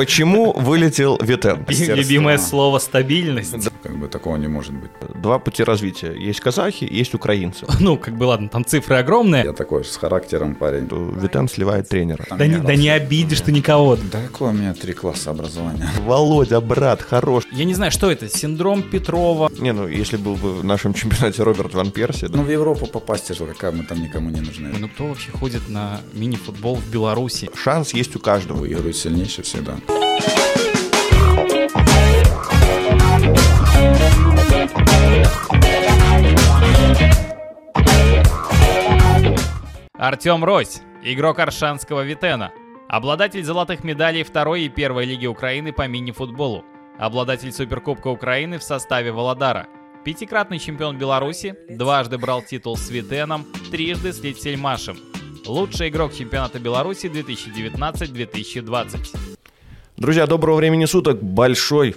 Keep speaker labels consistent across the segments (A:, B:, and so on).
A: Почему вылетел Витен?
B: Любимое слово стабильность.
C: Как бы такого не может быть.
A: Два пути развития. Есть казахи, есть украинцы.
B: Ну, как бы ладно, там цифры огромные.
C: Я такой с характером парень.
A: Витен сливает тренера.
B: Да не, да не обидишь ты никого.
C: Да какое у меня три класса образования.
A: Володя, брат, хорош.
B: Я не знаю, что это, синдром Петрова.
A: Не, ну если был бы в нашем чемпионате Роберт Ван Перси, да.
C: Ну в Европу попасть же, какая мы там никому не нужны.
B: Ну кто вообще ходит на мини-футбол в Беларуси?
A: Шанс есть у каждого.
C: Выигрывает сильнейший всегда.
B: Артем Рось, игрок Аршанского Витена, обладатель золотых медалей второй и первой лиги Украины по мини-футболу, обладатель Суперкубка Украины в составе Володара, пятикратный чемпион Беларуси, дважды брал титул с Витеном, трижды с Литсельмашем, лучший игрок чемпионата Беларуси 2019-2020.
A: Друзья, доброго времени суток. Большой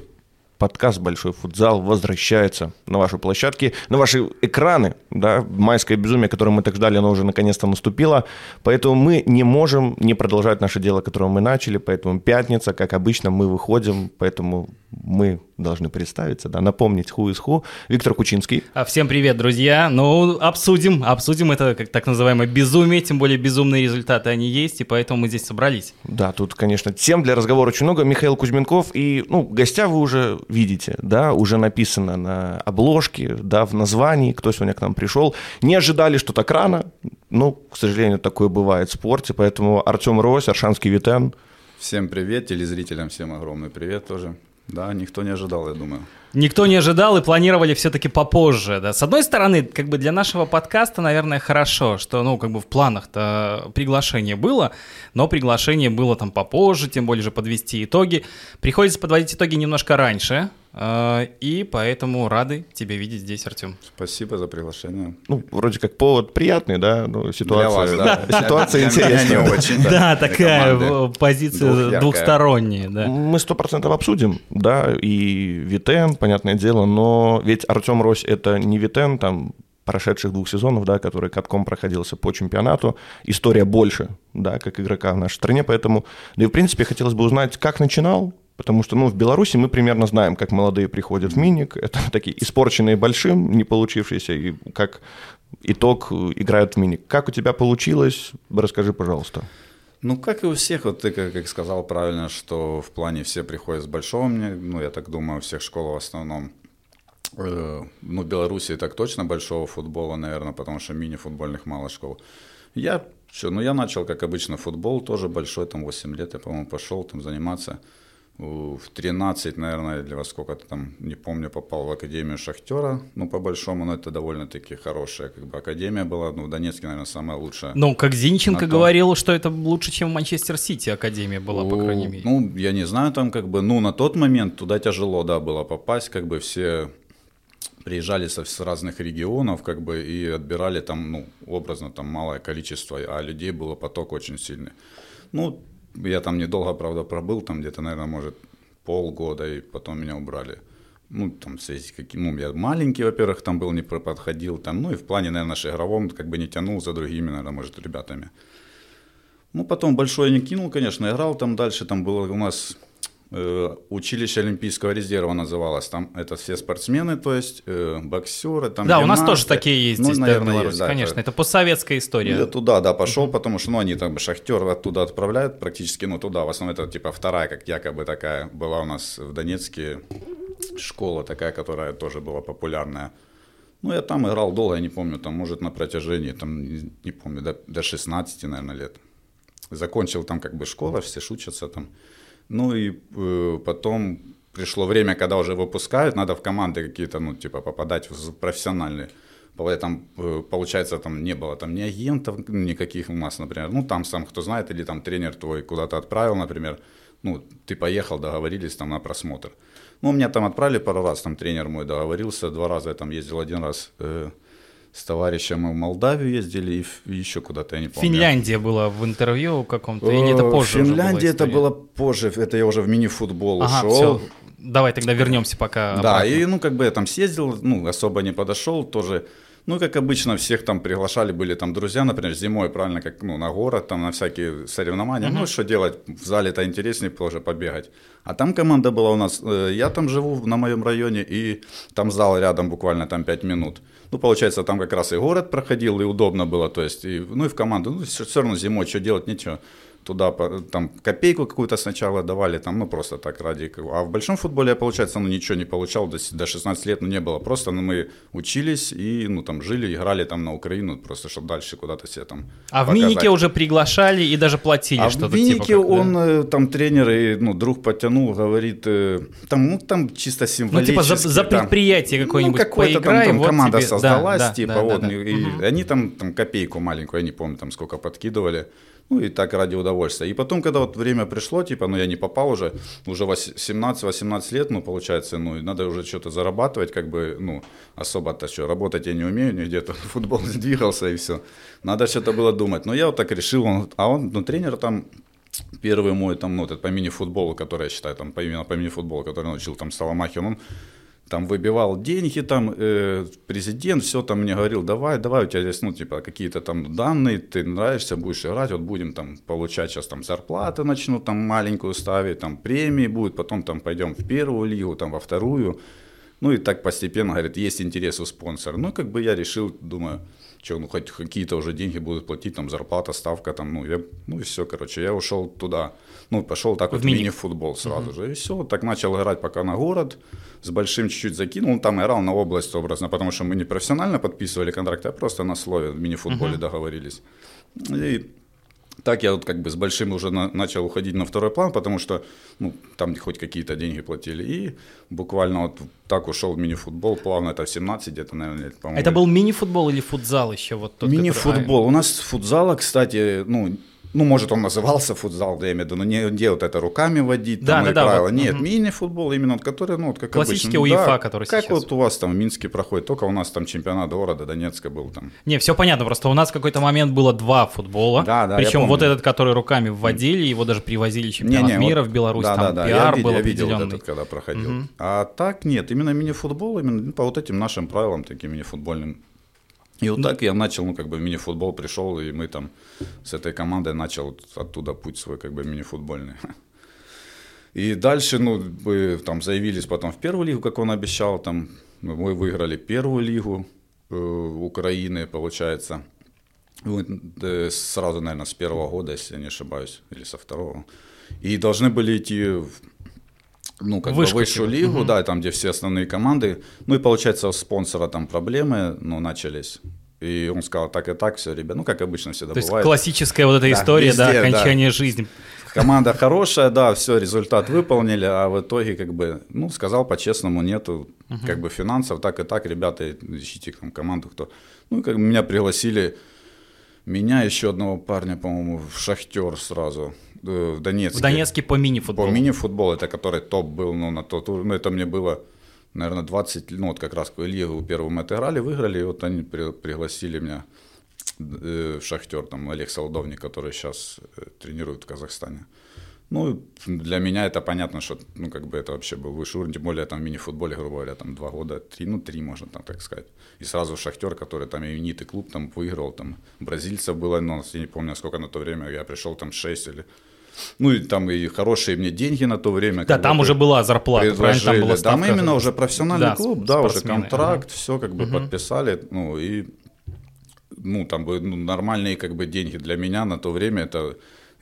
A: подкаст «Большой футзал» возвращается на ваши площадки, на ваши экраны. Да? Майское безумие, которое мы так ждали, оно уже наконец-то наступило. Поэтому мы не можем не продолжать наше дело, которое мы начали. Поэтому пятница, как обычно, мы выходим. Поэтому мы должны представиться, да, напомнить ху из ху. Виктор Кучинский.
B: А всем привет, друзья. Ну, обсудим, обсудим это как так называемое безумие, тем более безумные результаты они есть, и поэтому мы здесь собрались.
A: Да, тут, конечно, тем для разговора очень много. Михаил Кузьменков и, ну, гостя вы уже видите, да, уже написано на обложке, да, в названии, кто сегодня к нам пришел. Не ожидали, что так рано, ну, к сожалению, такое бывает в спорте, поэтому Артем Рось, Аршанский Витен.
C: Всем привет, телезрителям всем огромный привет тоже. Да, никто не ожидал, я думаю.
B: Никто не ожидал и планировали все-таки попозже. Да. С одной стороны, как бы для нашего подкаста, наверное, хорошо, что, ну, как бы в планах-то приглашение было, но приглашение было там попозже, тем более же подвести итоги. Приходится подводить итоги немножко раньше, и поэтому рады тебя видеть здесь, Артем.
C: Спасибо за приглашение.
A: Ну, вроде как повод приятный, да, ну, ситуация,
C: Для вас, да.
A: ситуация интересная.
C: очень.
B: Да, такая позиция двухсторонняя, да.
A: Мы сто процентов обсудим, да, и Витен, понятное дело, но ведь Артем Рось это не Витен, там прошедших двух сезонов, да, который катком проходился по чемпионату. История больше, да, как игрока в нашей стране, поэтому, да и в принципе хотелось бы узнать, как начинал, потому что, ну, в Беларуси мы примерно знаем, как молодые приходят в миник, это такие испорченные большим, не получившиеся, и как итог играют в миник. Как у тебя получилось? Расскажи, пожалуйста.
C: Ну, как и у всех, вот ты как, сказал правильно, что в плане все приходят с большого, ну, я так думаю, у всех школ в основном. Э, ну, в Беларуси так точно большого футбола, наверное, потому что мини-футбольных мало школ. Я, что, ну, я начал, как обычно, футбол тоже большой, там, 8 лет, я, по-моему, пошел там заниматься. В 13, наверное, или во сколько-то там, не помню, попал в Академию Шахтера, ну, по-большому, но это довольно-таки хорошая, как бы, академия была, ну, в Донецке, наверное, самая лучшая.
B: Ну, как Зинченко говорил, что это лучше, чем в Манчестер Сити Академия была, по крайней мере.
C: Ну, я не знаю, там как бы, ну, на тот момент туда тяжело, да, было попасть, как бы все приезжали со, с разных регионов, как бы, и отбирали там, ну, образно, там малое количество, а людей было поток очень сильный. Ну, я там недолго, правда, пробыл, там где-то, наверное, может, полгода, и потом меня убрали. Ну, там, в связи с каким, ну, я маленький, во-первых, там был, не подходил, там, ну, и в плане, наверное, наш игровом, как бы не тянул за другими, наверное, может, ребятами. Ну, потом большой не кинул, конечно, играл там дальше, там было у нас училище Олимпийского резерва называлось, там это все спортсмены, то есть э, боксеры, там
B: да, у нас
C: гимнасты.
B: тоже такие есть
C: Ну,
B: здесь, да,
C: наверное,
B: Беларуси,
C: есть, да,
B: конечно.
C: это-
B: Это постсоветская история.
C: я туда, да, пошел, потому что, ну, они там, шахтер оттуда отправляют практически, ну, туда, в основном это, типа, вторая, как якобы такая, была у нас в Донецке школа такая, которая тоже была популярная. Ну, я там играл долго, я не помню, там, может, на протяжении, там, не, не помню, до, до 16, наверное, лет. Закончил там, как бы, школа, все шутятся там. Ну, и э, потом пришло время, когда уже выпускают, надо в команды какие-то, ну, типа, попадать в профессиональные. Там, э, получается, там не было там ни агентов никаких у нас, например. Ну, там сам, кто знает, или там тренер твой куда-то отправил, например. Ну, ты поехал, договорились там на просмотр. Ну, меня там отправили пару раз, там тренер мой договорился, два раза я там ездил, один раз э, с товарищем мы в Молдавию ездили и, еще куда-то, я не помню.
B: Финляндия была в интервью каком-то, или это
C: Э,
B: позже
C: Финляндия это было позже, это я уже в мини-футбол
B: Ага,
C: ушел.
B: все. Давай тогда вернемся пока
C: Да,
B: обратно.
C: и ну как бы я там съездил, ну особо не подошел, тоже Ну, как обычно, всех там приглашали, были там друзья, например, зимой, правильно, как ну, на город, там на всякие соревнования. Mm-hmm. Ну, что делать, в зале-то интереснее тоже побегать. А там команда была у нас, э, я там живу на моем районе, и там зал рядом буквально там 5 минут. Ну, получается, там как раз и город проходил, и удобно было, то есть, и, ну и в команду, ну, все, все равно зимой, что делать, ничего туда там копейку какую-то сначала давали, там, ну, просто так ради... А в большом футболе, получается, ну, ничего не получал, до, до 16 лет, ну, не было. Просто, ну, мы учились и, ну, там, жили, играли там на Украину, просто, чтобы дальше куда-то себе там
B: А показать. в Минике уже приглашали и даже платили
C: а
B: что-то
C: в Минике типа, как, он, да? Э, там, тренер и, ну, друг потянул, говорит, э, там, ну, там чисто символически.
B: Ну, типа за, за предприятие
C: там,
B: какое-нибудь ну,
C: какое-то там, там вот команда тебе... создалась, да, типа, да, вот, да, да. и угу. они там, там копейку маленькую, я не помню, там, сколько подкидывали. Ну и так ради удовольствия. И потом, когда вот время пришло, типа, ну я не попал уже, уже 17-18 лет, ну получается, ну надо уже что-то зарабатывать, как бы, ну особо-то что, работать я не умею, где-то футбол двигался и все. Надо что-то было думать. Но я вот так решил, он, а он, ну тренер там первый мой там, ну, этот по мини-футболу, который я считаю, там, по, именно по мини-футболу, который научил там Соломахин, он там выбивал деньги, там э, президент все там мне говорил, давай, давай, у тебя есть, ну, типа, какие-то там данные, ты нравишься, будешь играть, вот будем там получать сейчас там зарплаты начну там маленькую ставить, там премии будет, потом там пойдем в первую лигу, там во вторую, ну и так постепенно, говорит, есть интерес у спонсора. Ну, как бы я решил, думаю, что, ну, хоть какие-то уже деньги будут платить, там, зарплата, ставка, там, ну, я, ну, и все, короче, я ушел туда, ну, пошел так в вот мини. мини-футбол сразу uh-huh. же, и все, так начал играть пока на город, с большим чуть-чуть закинул, там играл на область образно, потому что мы не профессионально подписывали контракты, а просто на слове в мини-футболе uh-huh. договорились. И так я вот как бы с большим уже на, начал уходить на второй план, потому что ну, там хоть какие-то деньги платили. И буквально вот так ушел мини-футбол, плавно это в 17 где-то, наверное, лет,
B: по-моему. Это был мини-футбол или футзал еще? Вот
C: тот, мини-футбол. Который... У нас футзала, кстати, ну, ну, может, он назывался футзал, я имею в виду, но не где вот это руками водить, да, там, да, и да, правила. Вот, Нет, угу. мини-футбол именно, который, ну, вот как
B: Классический
C: обычно.
B: УЕФА, да, который
C: как
B: сейчас.
C: вот у вас там в Минске проходит, только у нас там чемпионат города Донецка был там.
B: Не, все понятно, просто у нас в какой-то момент было два футбола, да, да, причем вот этот, который руками вводили, его даже привозили чемпионат не, не, мира вот, в Беларусь, да, там да, да, пиар я, был я видел вот этот,
C: когда проходил. Угу. А так нет, именно мини-футбол, именно по вот этим нашим правилам, таким мини-футбольным и вот так я начал, ну, как бы мини-футбол пришел, и мы там с этой командой начал оттуда путь свой, как бы мини-футбольный. И дальше, ну, мы там заявились потом в первую лигу, как он обещал, там мы выиграли первую лигу э, Украины, получается. Мы, сразу, наверное, с первого года, если я не ошибаюсь, или со второго. И должны были идти ну, как Вышку, бы высшую типа. лигу, угу. да, там, где все основные команды. Ну и получается, у спонсора там проблемы, ну, начались. И он сказал, так и так, все, ребят, ну, как обычно всегда
B: То
C: бывает.
B: есть классическая вот эта да, история, везде, да, окончание да. жизни.
C: Команда хорошая, да, все, результат выполнили, а в итоге, как бы, ну, сказал по-честному, нету, угу. как бы, финансов, так и так, ребята, ищите там команду, кто. Ну, как бы меня пригласили, меня, еще одного парня, по-моему, в Шахтер сразу. Э, в Донецке.
B: В Донецке по мини-футболу.
C: По мини-футболу, это который топ был, ну, на тот ну, это мне было, наверное, 20, ну, вот как раз в Лигу первую мы отыграли, выиграли, и вот они при, пригласили меня э, в Шахтер, там, Олег Солдовник, который сейчас э, тренирует в Казахстане. Ну, для меня это понятно, что, ну, как бы это вообще был высший уровень, тем более там в мини-футболе, грубо говоря, там два года, три, ну, три, можно там так сказать. И сразу Шахтер, который там именитый клуб, там выиграл, там бразильцев было, но я не помню, сколько на то время, я пришел там шесть или ну и там и хорошие мне деньги на то время.
B: Да, там уже была зарплата, правильно? Там была
C: ставка. Там именно уже профессиональный да, клуб, да, уже контракт, ага. все как бы угу. подписали, ну и ну там бы ну, нормальные как бы деньги для меня на то время это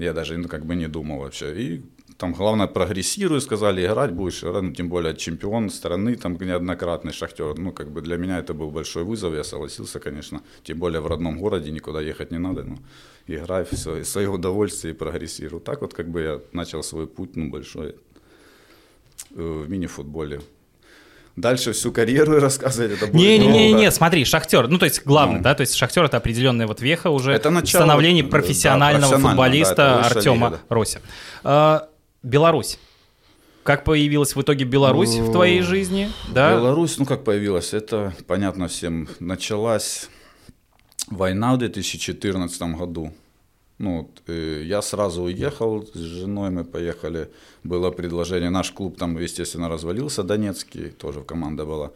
C: я даже ну, как бы не думал вообще. И там главное прогрессируй, сказали, играть будешь, ну, тем более чемпион страны, там неоднократный шахтер. Ну, как бы для меня это был большой вызов, я согласился, конечно, тем более в родном городе, никуда ехать не надо, ну, играй, все, и свое удовольствие и прогрессируй. Так вот, как бы я начал свой путь, ну, большой э, в мини-футболе. Дальше всю карьеру рассказывать это будет
B: не, не, не, не, смотри, Шахтер, ну то есть главный, ну. да, то есть Шахтер это определенная вот веха уже это начало, становления профессионального да, футболиста да, Артема лига, да. Рося. А, Беларусь. Как появилась в итоге Беларусь в твоей жизни?
C: Да? Беларусь, ну как появилась, это понятно всем. Началась война в 2014 году. Ну, э, я сразу уехал с женой, мы поехали, было предложение, наш клуб там, естественно, развалился, Донецкий, тоже команда была.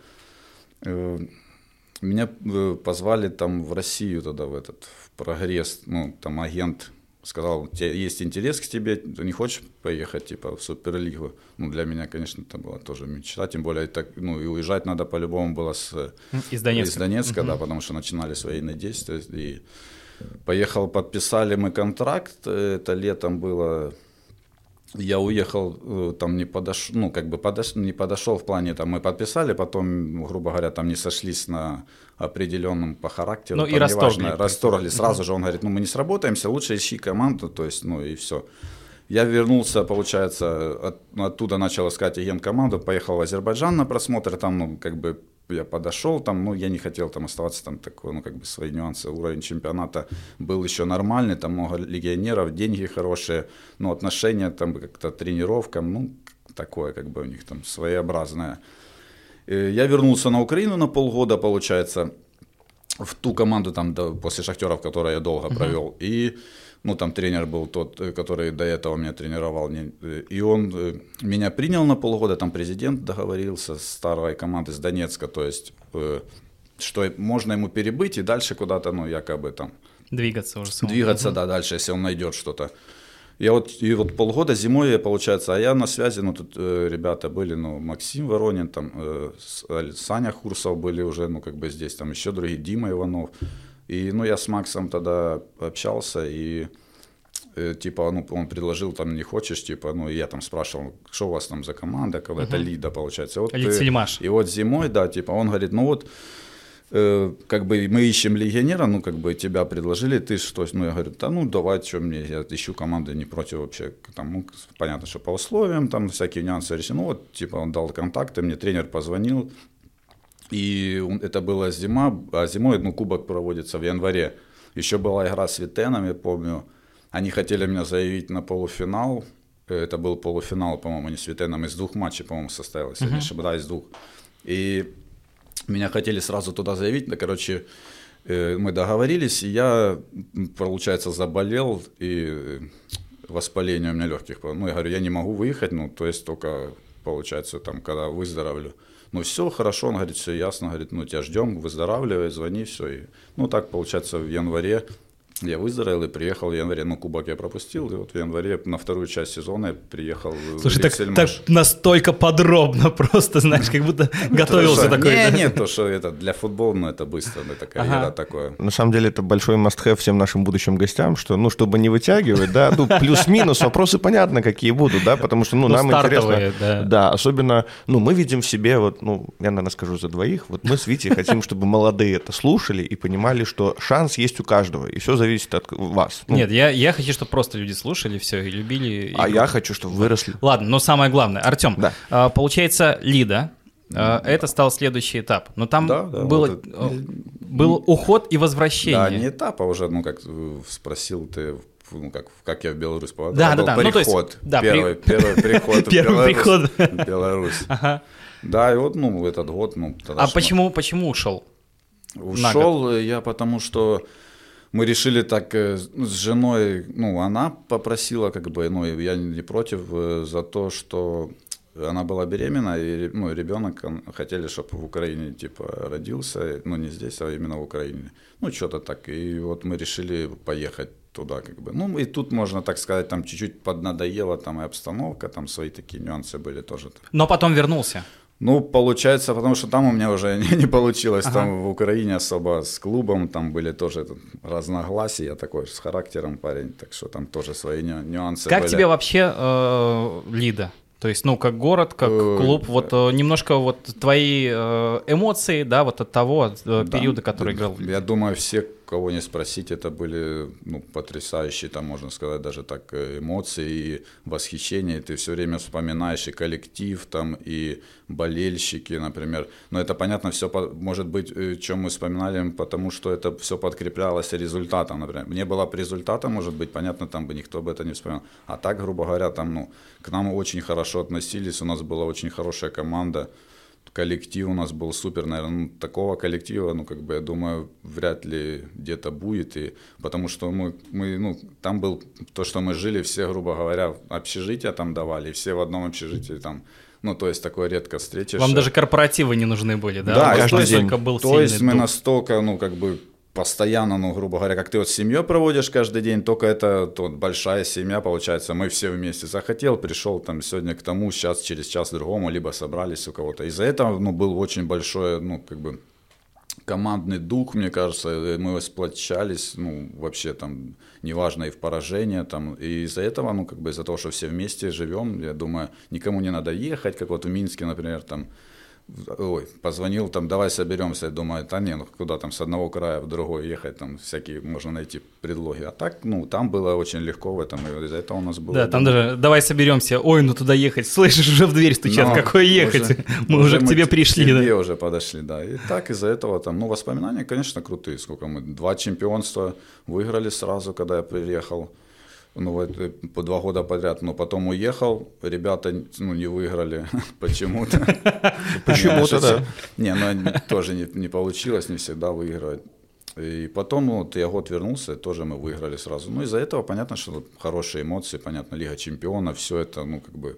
C: Э, меня э, позвали там в Россию тогда, в этот, в прогресс, ну, там агент сказал, есть интерес к тебе, ты не хочешь поехать, типа, в Суперлигу? Ну, для меня, конечно, это была тоже мечта, тем более, так, ну, и уезжать надо по-любому было с...
B: Из Донецка.
C: Из Донецка, угу. да, потому что начинались военные действия, и поехал, подписали мы контракт, это летом было я уехал, э, там не подошел, ну, как бы подош, не подошел в плане, там мы подписали, потом, грубо говоря, там не сошлись на определенном по характеру.
B: Ну и расторгли. Неважно,
C: расторгли. Сразу же он говорит, ну мы не сработаемся, лучше ищи команду, то есть, ну и все. Я вернулся, получается, от, оттуда начал искать агент команду, поехал в Азербайджан на просмотр, там, ну, как бы я подошел, там, ну, я не хотел там оставаться, там, такой, ну, как бы свои нюансы, уровень чемпионата был еще нормальный, там много легионеров, деньги хорошие, но отношения там как-то тренировкам, ну, такое, как бы у них там своеобразное. Э, я вернулся на Украину на полгода, получается, в ту команду там после Шахтера, в которой я долго провел, uh-huh. и ну, там тренер был тот, э, который до этого меня тренировал, э, и он э, меня принял на полгода, там президент договорился с старой командой с Донецка, то есть, что можно ему перебыть и дальше куда-то, ну, якобы там...
B: Двигаться уже. Самому.
C: Двигаться, да, дальше, если он найдет что-то. Я вот, и вот полгода зимой, получается, а я на связи, ну, тут э, ребята были, ну, Максим Воронин, там, э, Саня Хурсов были уже, ну, как бы здесь, там еще другие, Дима Иванов, и, ну, я с Максом тогда общался, и, э, типа, ну, он предложил, там, не хочешь, типа, ну, я там спрашивал, что у вас там за команда, когда uh-huh. это Лида, получается. Вот,
B: Лид Сельмаш.
C: И вот зимой, да, типа, он говорит, ну, вот, э, как бы мы ищем легионера, ну, как бы тебя предложили, ты что, ну, я говорю, да, ну, давай, что мне, я ищу команду, не против вообще, там, ну, понятно, что по условиям, там, всякие нюансы решены, ну, вот, типа, он дал контакты, мне тренер позвонил, и это была зима, а зимой ну, кубок проводится в январе. Еще была игра с Витеном, я помню. Они хотели меня заявить на полуфинал. Это был полуфинал, по-моему, не с Витеном. Из двух матчей, по-моему, состоялось. Uh-huh. Ошибаюсь, из двух. И меня хотели сразу туда заявить. Да, короче, э, мы договорились, и я, получается, заболел, и воспаление у меня легких. Ну, я говорю, я не могу выехать, ну, то есть только, получается, там, когда выздоровлю. Ну все, хорошо, он говорит, все ясно, говорит, ну тебя ждем, выздоравливай, звони, все. И, ну так, получается, в январе я выздоровел и приехал в январе. Ну, кубок я пропустил, и вот в январе на вторую часть сезона я приехал
B: Слушай, в так, так настолько подробно просто, знаешь, как будто готовился такой.
C: Нет, нет, то, что это для футбола, ну, это быстро, это карьера такое.
A: На самом деле, это большой must-have всем нашим будущим гостям, что, ну, чтобы не вытягивать, да, ну, плюс-минус, вопросы понятно, какие будут, да, потому что, ну, ну нам интересно. Да, особенно, ну, мы видим в себе, вот, ну, я, наверное, скажу за двоих, вот мы с Витей хотим, чтобы молодые это слушали и понимали, что шанс есть у каждого, и все зависит от вас.
B: Ну. Нет, я, я хочу, чтобы просто люди слушали все и любили.
A: А я хочу, чтобы выросли.
B: Ладно, но самое главное, Артем, да. а, получается, Лида, а, это стал следующий этап. Но там да, да, было, вот это... был уход и возвращение.
C: Да, не этап, а уже, ну, как спросил ты, ну, как, как я в Беларусь попадал.
B: Да, да, да.
C: Приход, ну, есть, да, первый, при... первый приход
B: Первый приход.
C: Беларусь. Да, и вот, ну, этот год, ну...
B: А почему, почему ушел?
C: Ушел я потому, что мы решили так э, с женой, ну, она попросила, как бы, ну, я не против э, за то, что она была беременна, и ну, ребенок хотели, чтобы в Украине типа родился, ну не здесь, а именно в Украине. Ну что-то так. И вот мы решили поехать туда, как бы. Ну и тут можно так сказать, там чуть-чуть поднадоело, там и обстановка, там свои такие нюансы были тоже.
B: Но потом вернулся.
C: Ну, получается, потому что там у меня уже не, не получилось, ага. там в Украине особо с клубом, там были тоже разногласия, я такой с характером парень, так что там тоже свои нюансы
B: Как
C: были.
B: тебе вообще э, Лида? То есть, ну, как город, как э, клуб, вот э, немножко вот твои э, эмоции, да, вот от того да, периода, который играл.
C: Я думаю, все кого не спросить, это были ну, потрясающие, там можно сказать, даже так э, эмоции и восхищение. Ты все время вспоминаешь и коллектив, там, и болельщики, например. Но это понятно, все может быть, э, чем мы вспоминали, потому что это все подкреплялось результатом, например. Не было бы результата, может быть, понятно, там бы никто бы это не вспоминал. А так, грубо говоря, там, ну, к нам очень хорошо относились, у нас была очень хорошая команда коллектив у нас был супер, наверное, ну, такого коллектива, ну, как бы, я думаю, вряд ли где-то будет, и, потому что мы, мы, ну, там был то, что мы жили, все, грубо говоря, общежития там давали, все в одном общежитии там, ну, то есть такое редко встретишь.
B: Вам даже корпоративы не нужны были, да?
C: Да,
B: каждый
C: день. Был то есть мы дух. настолько, ну, как бы постоянно, ну, грубо говоря, как ты вот с семьей проводишь каждый день, только это вот большая семья, получается, мы все вместе захотел, пришел там сегодня к тому, сейчас через час другому, либо собрались у кого-то. Из-за этого, ну, был очень большой, ну, как бы командный дух, мне кажется, мы сплочались, ну, вообще там, неважно, и в поражение, там, и из-за этого, ну, как бы из-за того, что все вместе живем, я думаю, никому не надо ехать, как вот в Минске, например, там, ой, позвонил, там, давай соберемся, думаю, да не, ну куда там с одного края в другой ехать, там всякие можно найти предлоги. А так, ну, там было очень легко в этом, и из-за этого у нас было...
B: Да, там даже, давай соберемся, ой, ну туда ехать, слышишь, уже в дверь стучат, Но какой ехать, уже, мы уже, к тебе пришли. К
C: тебе да? уже подошли, да. И так из-за этого там, ну, воспоминания, конечно, крутые, сколько мы, два чемпионства выиграли сразу, когда я приехал ну вот э, по два года подряд, но потом уехал, ребята ну, не выиграли почему-то.
A: Почему-то.
C: Не, ну тоже не, не получилось, не всегда выигрывать. И потом ну, вот я год вернулся, тоже мы выиграли сразу. Ну из-за этого понятно, что хорошие эмоции, понятно, Лига Чемпионов, все это, ну как бы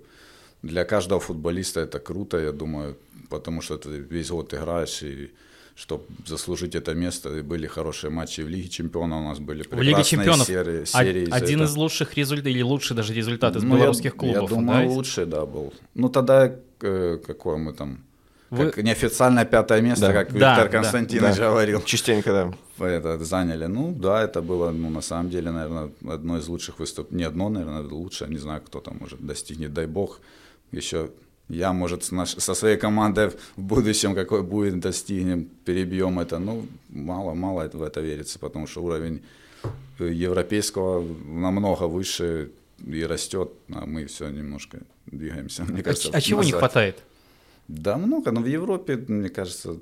C: для каждого футболиста это круто, я думаю, потому что ты весь год играешь и чтобы заслужить это место. И были хорошие матчи в Лиге Чемпионов, у нас были прекрасные в Лиге Чемпионов серии. серии
B: один из лучших результатов, или лучший даже результат из ну, белорусских
C: я,
B: клубов.
C: Я думаю, да? лучший, да, был. Ну, тогда э, какое мы там... Вы... Как неофициальное пятое место, да. как да, Виктор да, Константинович да. говорил.
A: Частенько, да.
C: Это заняли. Ну, да, это было, ну, на самом деле, наверное, одно из лучших выступлений. Не одно, наверное, лучшее. Не знаю, кто там может достигнет. Дай бог. Еще я, может, наш, со своей командой в будущем, какой будет, достигнем, перебьем это. Ну, мало-мало в это верится, потому что уровень европейского намного выше и растет, а мы все немножко двигаемся.
B: Мне кажется, а, а чего не хватает?
C: Да много, но в Европе, мне кажется,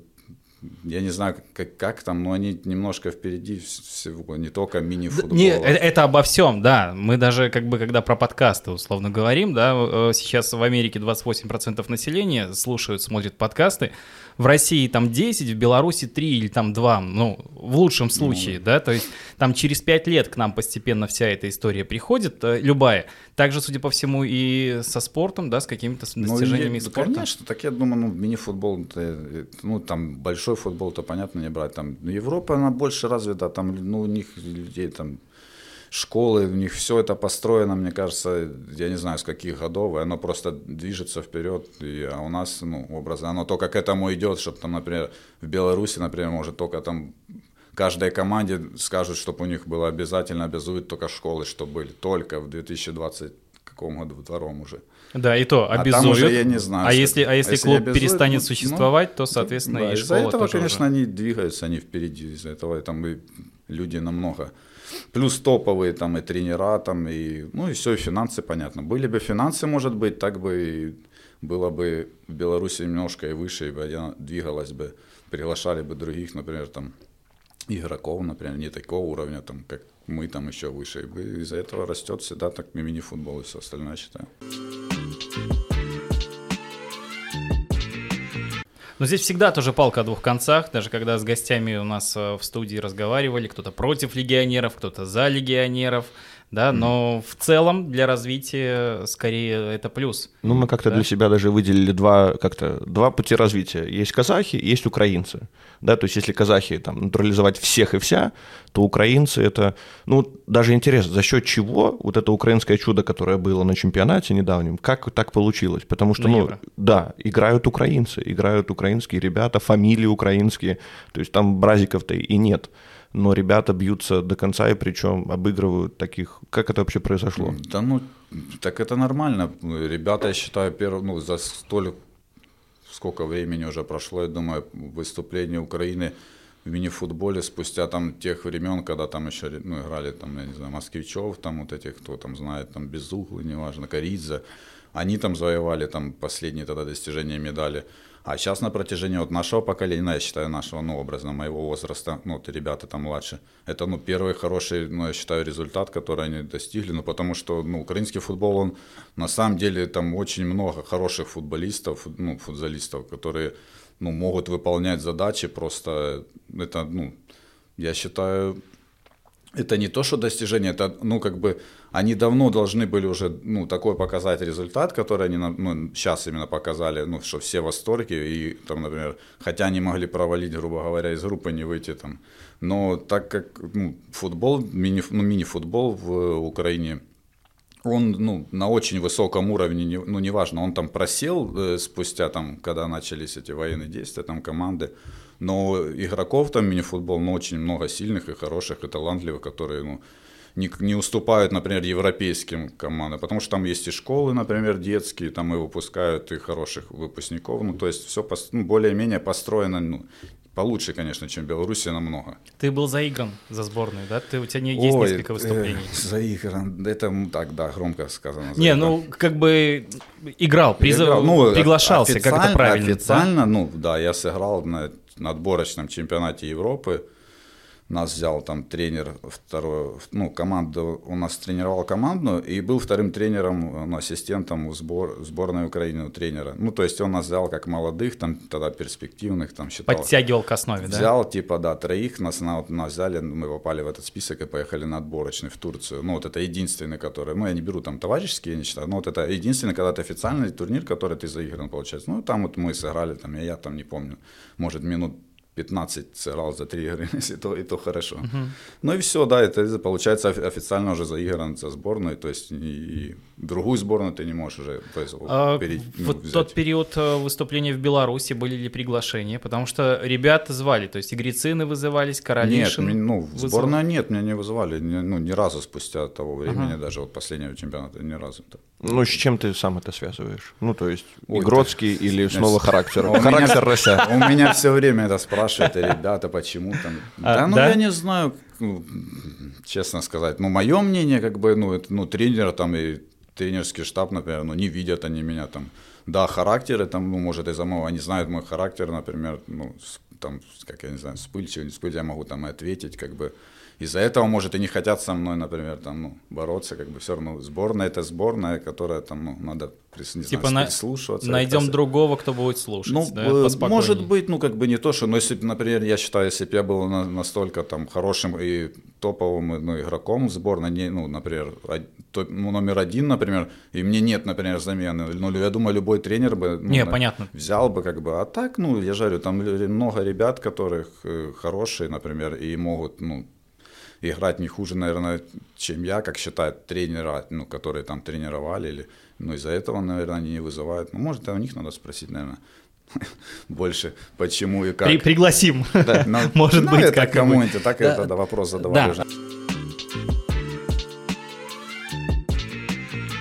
C: я не знаю, как, как там, но они немножко впереди всего, не только мини-футбола. Не,
B: это, это обо всем, да. Мы даже, как бы, когда про подкасты условно говорим, да, э, сейчас в Америке 28% населения слушают, смотрят подкасты, в России там 10, в Беларуси 3 или там 2, ну, в лучшем случае, ну, да, то есть там через 5 лет к нам постепенно вся эта история приходит, э, любая. Также, судя по всему, и со спортом, да, с какими-то ну, достижениями ну, спорта.
C: Конечно, так я думаю, ну, мини-футбол, ну, там, большой футбол-то, понятно, не брать, там, Европа, она больше развита, там, ну, у них людей там школы, у них все это построено, мне кажется, я не знаю, с каких годов, и оно просто движется вперед, и, а у нас, ну, образно, оно только к этому идет, чтобы там, например, в Беларуси, например, может только там каждой команде скажут, чтобы у них было обязательно, обязуют только школы, что были, только в 2020 каком году, втором уже.
B: Да, и то обязуют. А там
C: уже я не знаю.
B: А если, а если, если клуб обязуют, перестанет ну, существовать, ну, то, соответственно, да, и
C: Из-за этого,
B: тоже
C: конечно,
B: уже.
C: они двигаются, они впереди. Из-за этого там и люди намного Плюс топовые там и тренера, там, и, ну и все, и финансы, понятно. Были бы финансы, может быть, так бы было бы в Беларуси немножко и выше, и бы она двигалась бы, приглашали бы других, например, там, игроков, например, не такого уровня, там, как мы там еще выше. И из-за этого растет всегда так мини-футбол и все остальное, считаю.
B: Но здесь всегда тоже палка о двух концах, даже когда с гостями у нас э, в студии разговаривали, кто-то против легионеров, кто-то за легионеров, да, но в целом для развития скорее это плюс.
A: Ну, мы как-то да? для себя даже выделили два, как-то, два пути развития. Есть казахи, есть украинцы, да, то есть если казахи там натурализовать всех и вся, то украинцы это, ну, даже интересно, за счет чего вот это украинское чудо, которое было на чемпионате недавнем, как так получилось? Потому что, на ну, Евро. да, играют украинцы, играют украинские ребята, фамилии украинские, то есть там бразиков-то и нет но ребята бьются до конца и причем обыгрывают таких. Как это вообще произошло?
C: Да ну, так это нормально. Ребята, я считаю, перв... ну, за столь сколько времени уже прошло, я думаю, выступление Украины в мини-футболе спустя там тех времен, когда там еще ну, играли там, я не знаю, Москвичев, там вот этих, кто там знает, там Безуглый, неважно, Коридзе, они там завоевали там последние тогда достижения медали. А сейчас на протяжении вот нашего поколения, я считаю, нашего, ну, образно, моего возраста, ну, вот ребята там младше, это, ну, первый хороший, ну, я считаю, результат, который они достигли, ну, потому что, ну, украинский футбол, он, на самом деле, там очень много хороших футболистов, ну, футболистов, которые, ну, могут выполнять задачи, просто это, ну, я считаю, это не то, что достижение, это, ну, как бы, они давно должны были уже, ну, такой показать результат, который они, ну, сейчас именно показали, ну, что все в восторге, и, там, например, хотя они могли провалить, грубо говоря, из группы, не выйти там, но так как, ну, футбол, мини, ну, мини-футбол в Украине, он ну, на очень высоком уровне, ну неважно, он там просел э, спустя, там, когда начались эти военные действия, там команды, но игроков там мини-футбол, ну, очень много сильных и хороших, и талантливых, которые, ну, не, не уступают, например, европейским командам, потому что там есть и школы, например, детские, там и выпускают и хороших выпускников, ну, то есть все ну, более-менее построено, ну, получше, конечно, чем Белоруссия намного.
B: Ты был заигран за сборную, да? Ты, у тебя не есть Ой, несколько выступлений.
C: Э, заигран, это так, да, громко сказано.
B: Заигран. Не, ну, как бы играл, призыв, играл. Ну, приглашался, как это правильно?
C: Официально, да? ну, да, я сыграл на, на отборочном чемпионате Европы, нас взял там тренер второй, ну, команду, у нас тренировал команду и был вторым тренером, ну, ассистентом в сбор, сборной Украины тренера. Ну, то есть он нас взял как молодых, там, тогда перспективных, там, считал.
B: Подтягивал к основе,
C: взял, да? Взял, типа, да, троих, нас, на, нас взяли, мы попали в этот список и поехали на отборочный в Турцию. Ну, вот это единственный, который, ну, я не беру там товарищеские, я не считаю, но вот это единственный, когда ты официальный турнир, который ты заигран, получается. Ну, там вот мы сыграли, там, я, я там не помню, может, минут 15 сыграл за три игры, если то, и то хорошо. Uh-huh. Ну и все, да, это получается официально уже заигран за сборную, то есть и другую сборную ты не можешь уже то есть,
B: а, перейти, ну, Вот взять. тот период э, выступления в Беларуси были ли приглашения? Потому что ребята звали, то есть игрицины вызывались, Каролишин
C: Нет, ну, в сборную нет, меня не вызывали, ни, ну, ни разу спустя того времени, uh-huh. даже вот последнего чемпионата, ни разу.
A: Ну, с чем ты сам это связываешь? Ну, то есть, Ой, Игродский ты... или снова характер? Характер Рося.
C: У меня все время это спрашивают, ребята, почему там? А, да, ну, я не знаю, ну, честно сказать. Ну, мое мнение, как бы, ну, это, ну, тренер там и тренерский штаб, например, ну, не видят они меня там. Да, характеры там, ну, может, из-за моего, они знают мой характер, например, ну, там, как я не знаю, вспыльчивый, не вспыльчивый, я могу там ответить, как бы, из-за этого, может, и не хотят со мной, например, там, ну, бороться, как бы все равно сборная это сборная, которая там, ну, надо не
B: типа знаю, прислушиваться. Найдем это... другого, кто будет слушать.
C: Ну, да, э, может быть, ну, как бы не то, что, но если, например, я считаю, если бы я был на, настолько там хорошим и топовым ну, игроком в сборной, не, ну, например, то, ну, номер один, например, и мне нет, например, замены, ну, я думаю, любой тренер бы ну,
B: не, на, понятно.
C: взял бы, как бы, а так, ну, я жарю, там много ребят, которых э, хорошие, например, и могут, ну, играть не хуже, наверное, чем я, как считают тренера, ну, которые там тренировали. Или, ну, из-за этого, наверное, они не вызывают. Ну, может, у них надо спросить, наверное, больше, почему и как. При,
B: пригласим. Да, но, может ну, быть,
C: как кому-нибудь, так да. это вопрос задавали да.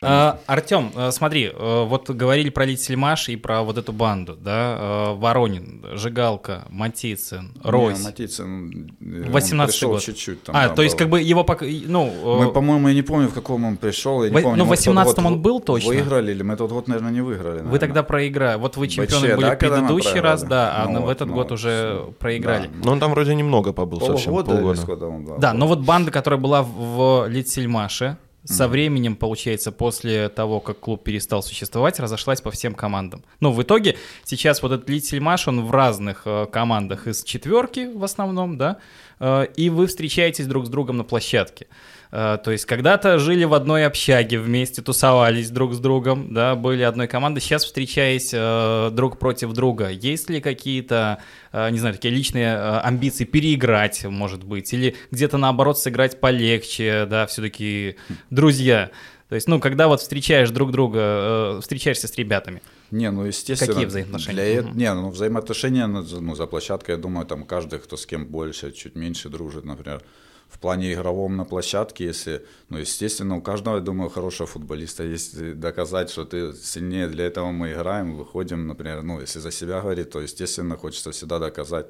B: А, Артем, э, смотри, э, вот говорили про Литсельмаш и про вот эту банду, да, э, Воронин, Жигалка, Матицын, Рось. Не,
C: Матицын,
B: 18 год.
C: чуть-чуть там,
B: А, да, то есть как бы его пока, ну...
C: Мы, по-моему, я не помню, в каком он пришел, я не помню.
B: Ну, в 18 он был точно?
C: Выиграли, или мы тот год, наверное, не выиграли. Наверное.
B: Вы тогда проиграли, вот вы чемпионы были да, предыдущий раз, да, а ну, в этот ну, год уже все. проиграли. Да.
A: Но он там вроде немного побыл, Полгода совсем полгода.
B: Он, да, да, но вот банда, которая была в Литсельмаше, со временем, получается, после того, как клуб перестал существовать, разошлась по всем командам. Но в итоге сейчас вот этот Литсельмаш, он в разных э, командах из четверки в основном, да, э, и вы встречаетесь друг с другом на площадке. Э, то есть когда-то жили в одной общаге вместе, тусовались друг с другом, да, были одной командой. Сейчас встречаясь э, друг против друга, есть ли какие-то, э, не знаю, такие личные э, амбиции переиграть, может быть, или где-то наоборот сыграть полегче, да, все-таки друзья. То есть, ну, когда вот встречаешь друг друга, э, встречаешься с ребятами.
C: Не, ну естественно.
B: Какие взаимоотношения?
C: Для, угу. Не, ну взаимоотношения ну, ну, за площадкой, я думаю, там каждый, кто с кем больше, чуть меньше дружит, например в плане игровом на площадке, если, ну, естественно, у каждого, я думаю, хорошего футболиста есть доказать, что ты сильнее, для этого мы играем, выходим, например, ну, если за себя говорить, то, естественно, хочется всегда доказать,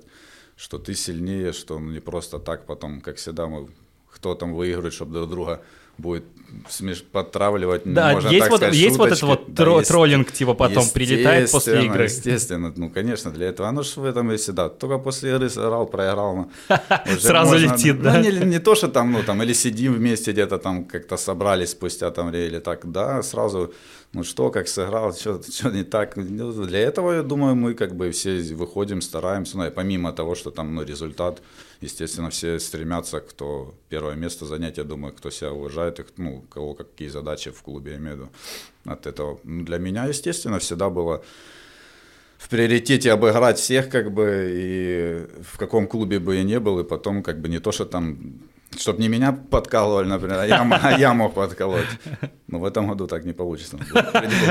C: что ты сильнее, что ну, не просто так потом, как всегда, мы кто там выигрывает, чтобы друг друга будет смеш... подтравливать.
B: Да,
C: можно
B: есть,
C: так
B: вот,
C: сказать,
B: есть вот этот
C: шуточки.
B: вот
C: Да,
B: тро-
C: есть-
B: троллинг, типа потом прилетает после игры.
C: Естественно, ну, конечно, для этого. Оно же в этом и всегда. Только после игры сыграл, проиграл. ну,
B: Сразу летит,
C: ну,
B: да?
C: Не, не то, что там, ну, там, или сидим вместе где-то там, как-то собрались спустя там, или так, да, сразу, ну, что, как сыграл, что, что не так. Ну, Для этого, я думаю, мы как бы все выходим, стараемся, ну, и помимо того, что там, ну, результат, естественно, все стремятся, кто первое место занять, я думаю, кто себя уважает, и, ну, кого какие задачи в клубе, я имею в виду, от этого. Ну, Для меня, естественно, всегда было в приоритете обыграть всех, как бы, и в каком клубе бы я не был, и потом, как бы, не то, что там, чтобы не меня подкалывали, например, а я, а я мог подколоть. Но в этом году так не получится.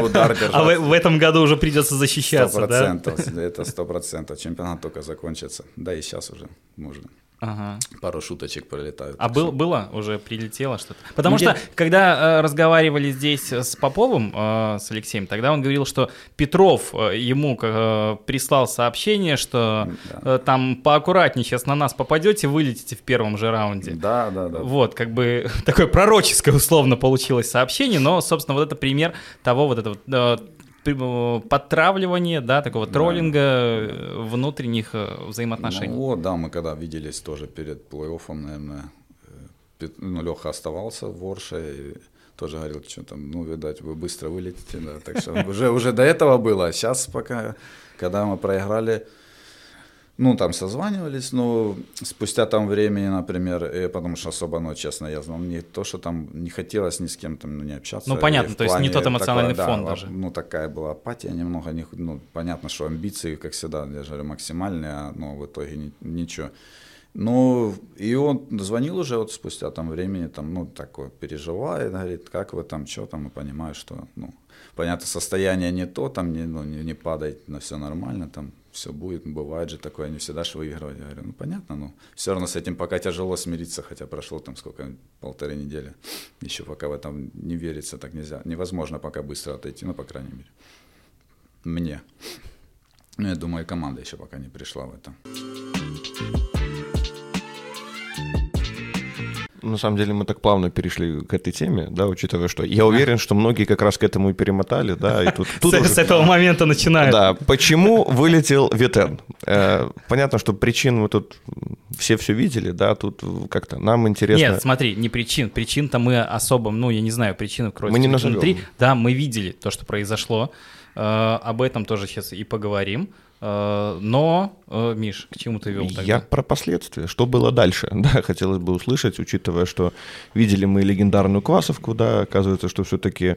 C: Удар.
B: А в, в этом году уже придется защищаться,
C: Сто
B: да?
C: процентов, это сто процентов. Чемпионат только закончится. Да и сейчас уже можно.
B: Ага.
C: Пару шуточек пролетают.
B: А был, было уже прилетело что-то? Потому
C: Ну,
B: что, когда э, разговаривали здесь с Поповым, э, с Алексеем, тогда он говорил, что Петров э, ему э, прислал сообщение, что э, там поаккуратнее сейчас на нас попадете, вылетите в первом же раунде.
C: Да, да, да.
B: Вот, как бы такое пророческое условно получилось сообщение, но, собственно, вот это пример того вот этого э, подтравливания, да, такого троллинга э, внутренних э, взаимоотношений.
C: Ну вот, да, мы когда виделись тоже перед плей-оффом, наверное, э, ну, Леха оставался в Орше, и тоже говорил, что там, ну, видать, вы быстро вылетите, да, так что уже, уже до этого было, а сейчас пока, когда мы проиграли, ну, там созванивались, но спустя там времени, например, потому что особо, ну, честно, я знал, не то, что там не хотелось ни с кем там ну, не общаться.
B: Ну, понятно, то есть не тот эмоциональный
C: такое,
B: фон
C: да,
B: даже.
C: Ну, такая была апатия немного, не- ну, понятно, что амбиции, как всегда, говорю, максимальные, а, но в итоге ни- ничего. Ну, и он звонил уже вот спустя там времени, там, ну, такое, переживает, говорит, как вы там, что там, и понимаю, что, ну, понятно, состояние не то, там, не, ну, не, не падает, но все нормально, там, все будет, бывает же такое, не всегда же выигрывать. Я говорю, ну, понятно, но все равно с этим пока тяжело смириться, хотя прошло там сколько, полторы недели, еще пока в этом не верится, так нельзя, невозможно пока быстро отойти, ну, по крайней мере, мне. Ну, я думаю, команда еще пока не пришла в это.
A: На самом деле мы так плавно перешли к этой теме, да, учитывая, что я уверен, что многие как раз к этому и перемотали, да, и тут, тут
B: С,
A: уже-
B: с этого момента начинают.
A: Да, почему вылетел Витен? Э, понятно, что причин мы тут все все видели, да, тут как-то нам интересно.
B: Нет, смотри, не причин. Причин-то мы особо, ну, я не знаю, причины кроются
A: Мы не назовем.
B: внутри. Да, мы видели то, что произошло. Э, об этом тоже сейчас и поговорим. Э, но, э, Миш, к чему ты вел тогда?
A: Я про последствия. Что было дальше? Да, хотелось бы услышать, учитывая, что видели мы легендарную Квасовку, да, оказывается, что все-таки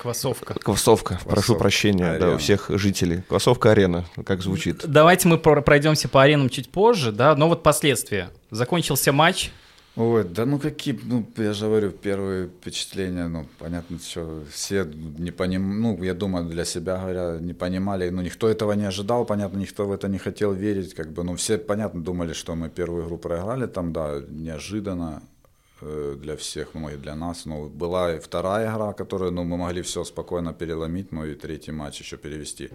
B: Квасовка.
A: Квасовка, прошу прощения, да, у
C: Арена.
A: всех жителей. Квасовка арена, как звучит.
B: Давайте мы про- пройдемся по аренам чуть позже, да, но вот последствия. Закончился матч,
C: Ой, да ну какие, ну я же говорю, первые впечатления, ну понятно, что все не поним, ну я думаю, для себя говоря, не понимали, ну никто этого не ожидал, понятно, никто в это не хотел верить, как бы, ну все, понятно, думали, что мы первую игру проиграли, там, да, неожиданно э, для всех, ну и для нас, ну была и вторая игра, которую, ну мы могли все спокойно переломить, ну и третий матч еще перевести.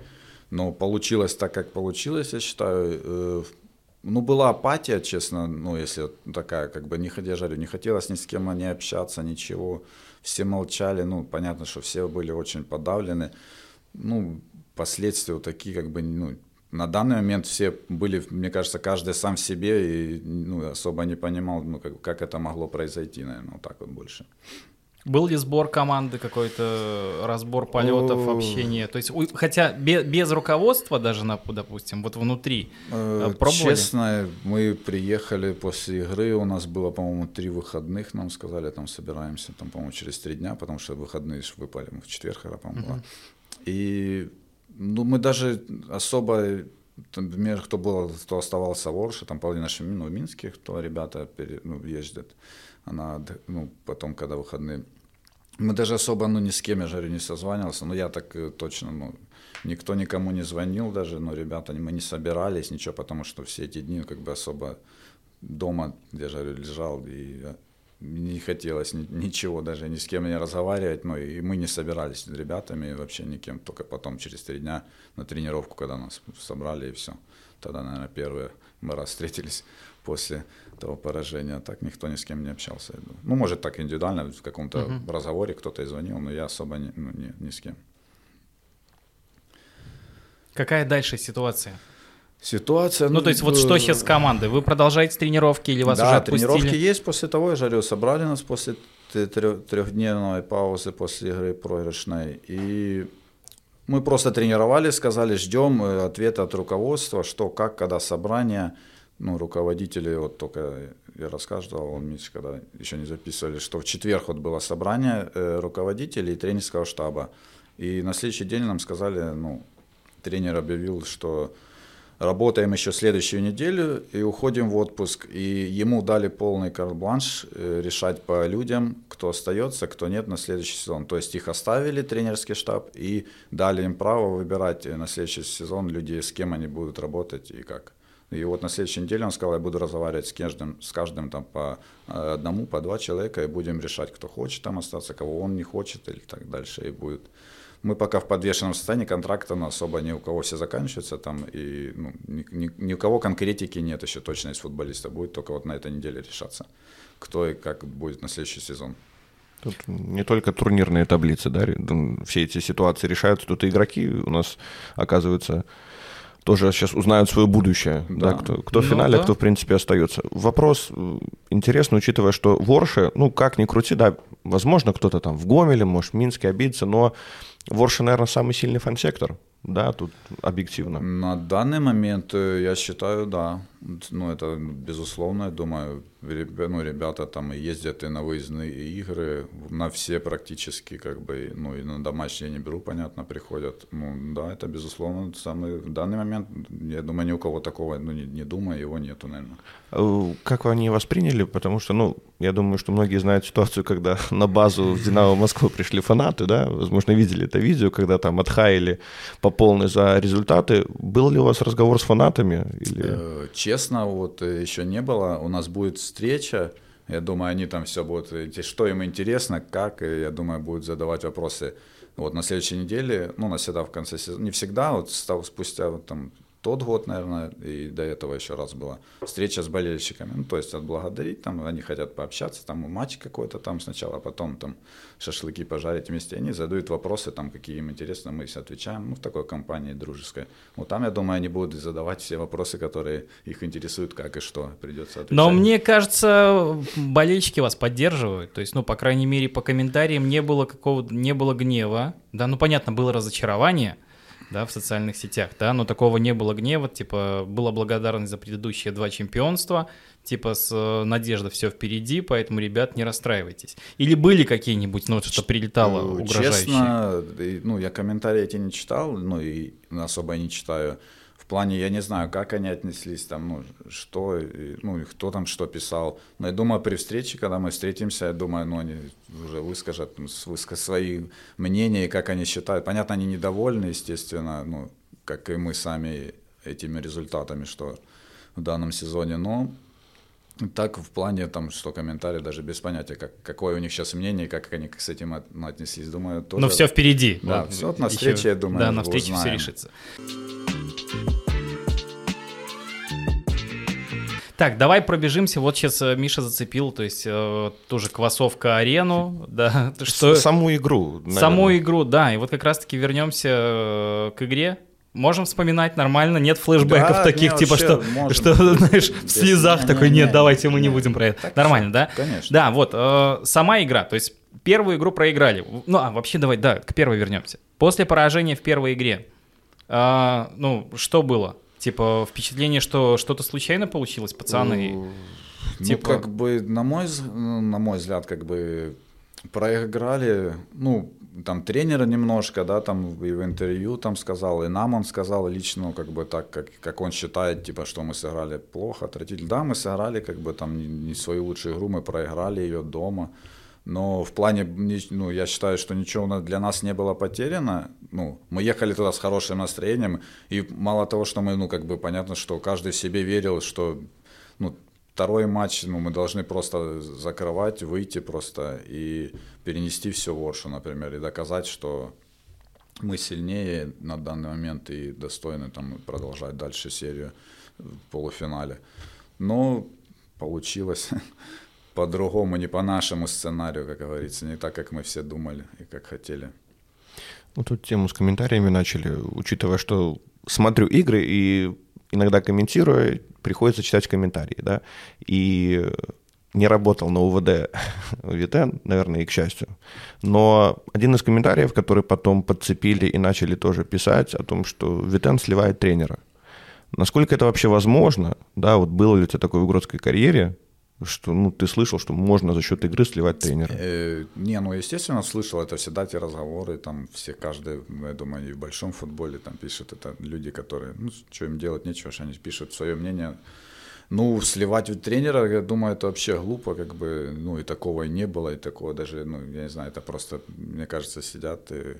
C: Но получилось так, как получилось, я считаю. Э, ну, была апатия, честно, ну, если такая, как бы, не хотя, жарю, не хотелось ни с кем не общаться, ничего. Все молчали, ну, понятно, что все были очень подавлены. Ну, последствия вот такие, как бы, ну, на данный момент все были, мне кажется, каждый сам в себе и ну, особо не понимал, ну, как, как это могло произойти, наверное, вот так вот больше.
B: Был ли сбор команды какой-то, разбор полетов, общение? То есть, хотя без, без руководства даже, на, допустим, вот внутри,
C: Э,
B: э, пробовали?
C: Честно, мы приехали после игры, у нас было, по-моему, три выходных, нам сказали, там собираемся, там, по-моему, через три дня, потому что выходные выпали, в четверг, по-моему, была. И, ну, мы даже особо, например, кто был, кто оставался в Орше, там половина ж, ну, в Минске, кто ребята пере- ну, ездят, она, ну, потом, когда выходные, мы даже особо, ну, ни с кем, я же не созванивался, но я так э, точно, ну, никто никому не звонил даже, ну, ребята, мы не собирались, ничего, потому что все эти дни, ну, как бы, особо дома, я же лежал, и э, не хотелось ни- ничего даже, ни с кем не разговаривать, ну, и мы не собирались с ребятами, вообще никем, только потом, через три дня, на тренировку, когда нас собрали, и все. Тогда, наверное, первые мы раз встретились после того поражения. Так никто ни с кем не общался. Ну, может, так индивидуально в каком-то uh-huh. разговоре кто-то и звонил, но я особо не, ну, не, ни с кем.
B: Какая дальше ситуация?
C: Ситуация...
B: Ну, ну то есть вот что сейчас с командой? Вы продолжаете тренировки или вас
C: да,
B: уже отпустили?
C: тренировки есть после того, я жарю, собрали нас после трехдневной паузы после игры проигрышной. И мы просто тренировали, сказали, ждем э, ответа от руководства, что, как, когда собрание. Ну, руководители, вот только я рассказывал, он Митя, когда еще не записывали, что в четверг вот было собрание э, руководителей тренерского штаба. И на следующий день нам сказали, ну, тренер объявил, что работаем еще следующую неделю и уходим в отпуск. И ему дали полный карт-бланш э, решать по людям, кто остается, кто нет на следующий сезон. То есть их оставили, тренерский штаб, и дали им право выбирать на следующий сезон людей, с кем они будут работать и как. И вот на следующей неделе он сказал, я буду разговаривать с каждым, с каждым там по э, одному, по два человека, и будем решать, кто хочет там остаться, кого он не хочет, или так дальше, и будет мы пока в подвешенном состоянии, контракта но особо ни у кого все заканчиваются там, и ну, ни, ни, ни у кого конкретики нет еще точно из футболиста, будет только вот на этой неделе решаться, кто и как будет на следующий сезон.
A: Тут не только турнирные таблицы, да, все эти ситуации решаются, тут и игроки у нас оказываются тоже сейчас узнают свое будущее, да, да кто, кто в ну, финале, да. кто в принципе остается. Вопрос э, интересный, учитывая, что Ворше, ну как ни крути, да, возможно кто-то там в Гомеле, может в Минске обидится, но Ворше, наверное, самый сильный фан-сектор да, тут объективно?
C: На данный момент э, я считаю, да. Ну, это безусловно, я думаю, ну, ребята там ездят и на выездные игры, на все практически, как бы, ну, и на домашние не беру, понятно, приходят. Ну, да, это безусловно самый, в данный момент, я думаю, ни у кого такого, ну, не, не думаю, его нету, наверное.
A: Э, как они восприняли? Потому что, ну, я думаю, что многие знают ситуацию, когда на базу в Динамо Москву пришли фанаты, да, возможно, видели это видео, когда там отхаяли по полный за результаты. Был ли у вас разговор с фанатами? Или... Э,
C: честно, вот э, еще не было. У нас будет встреча. Я думаю, они там все будут, что им интересно, как, я думаю, будут задавать вопросы. Вот на следующей неделе, ну, на всегда в конце сезона, не всегда, вот спустя вот, там тот год, наверное, и до этого еще раз была встреча с болельщиками. Ну, то есть отблагодарить, там, они хотят пообщаться, там матч какой-то там сначала, а потом там шашлыки пожарить вместе. Они задают вопросы, там, какие им интересно, мы отвечаем, ну, в такой компании дружеской. Вот там, я думаю, они будут задавать все вопросы, которые их интересуют, как и что придется отвечать.
B: Но мне кажется, болельщики вас поддерживают. То есть, ну, по крайней мере, по комментариям не было какого не было гнева. Да, ну, понятно, было разочарование, да, в социальных сетях, да, но такого не было гнева, типа, была благодарность за предыдущие два чемпионства, типа, с э, надеждой все впереди, поэтому, ребят, не расстраивайтесь. Или были какие-нибудь, ну, что прилетало ну, угрожающие?
C: Честно, ну, я комментарии эти не читал, ну, и особо не читаю, в плане, я не знаю, как они отнеслись, там, ну, что, ну, и кто там что писал. Но я думаю, при встрече, когда мы встретимся, я думаю, ну, они уже выскажут, выскажут свои мнения, как они считают. Понятно, они недовольны, естественно, ну, как и мы сами этими результатами, что в данном сезоне, но так в плане там, что комментарии даже без понятия, как, какое у них сейчас мнение, как они с этим от, ну, отнеслись, думаю, тоже...
B: Но все впереди.
C: Да, вот, все вот на встрече, еще, я думаю,
B: Да, на встрече узнаем. все решится. Так, давай пробежимся. Вот сейчас э, Миша зацепил, то есть э, тоже квасовка арену, да.
A: Что... Саму игру.
B: Наверное. Саму игру, да. И вот как раз-таки вернемся э, к игре. Можем вспоминать нормально, нет флешбеков да, таких, не, типа, что, можем, что знаешь, в слезах не, такой, не, нет, не, давайте не, мы не будем про это. Так Нормально, все, да?
C: Конечно.
B: Да, вот, э, сама игра, то есть первую игру проиграли. Ну, а вообще давай, да, к первой вернемся. После поражения в первой игре, э, ну, что было? Типа впечатление, что что-то случайно получилось, пацаны?
C: Ну, типа... как бы, на мой, на мой взгляд, как бы проиграли, ну, там тренера немножко, да, там и в интервью там сказал, и нам он сказал лично, как бы так, как, как он считает, типа, что мы сыграли плохо, отвратительно. Да, мы сыграли, как бы там не, не свою лучшую игру, мы проиграли ее дома. Но в плане, ну, я считаю, что ничего для нас не было потеряно. Ну, мы ехали туда с хорошим настроением, и мало того, что мы, ну, как бы понятно, что каждый себе верил, что, ну, второй матч, ну, мы должны просто закрывать, выйти просто и перенести все в Оршу, например, и доказать, что мы сильнее на данный момент и достойны там продолжать дальше серию в полуфинале. Но получилось по-другому, не по нашему сценарию, как говорится, не так, как мы все думали и как хотели.
A: Ну, тут тему с комментариями начали, учитывая, что смотрю игры и иногда комментируя, приходится читать комментарии, да, и не работал на УВД Витен, наверное, и к счастью. Но один из комментариев, который потом подцепили и начали тоже писать о том, что Витен сливает тренера. Насколько это вообще возможно? Да, вот было ли у тебя такое в игротской карьере, что ну, ты слышал, что можно за счет игры сливать тренера?
C: Э, не, ну, естественно, слышал, это всегда те разговоры, там все, каждый, я думаю, и в большом футболе там пишут, это люди, которые, ну, что им делать, нечего, что они пишут свое мнение. Ну, сливать у тренера, я думаю, это вообще глупо, как бы, ну, и такого и не было, и такого даже, ну, я не знаю, это просто, мне кажется, сидят и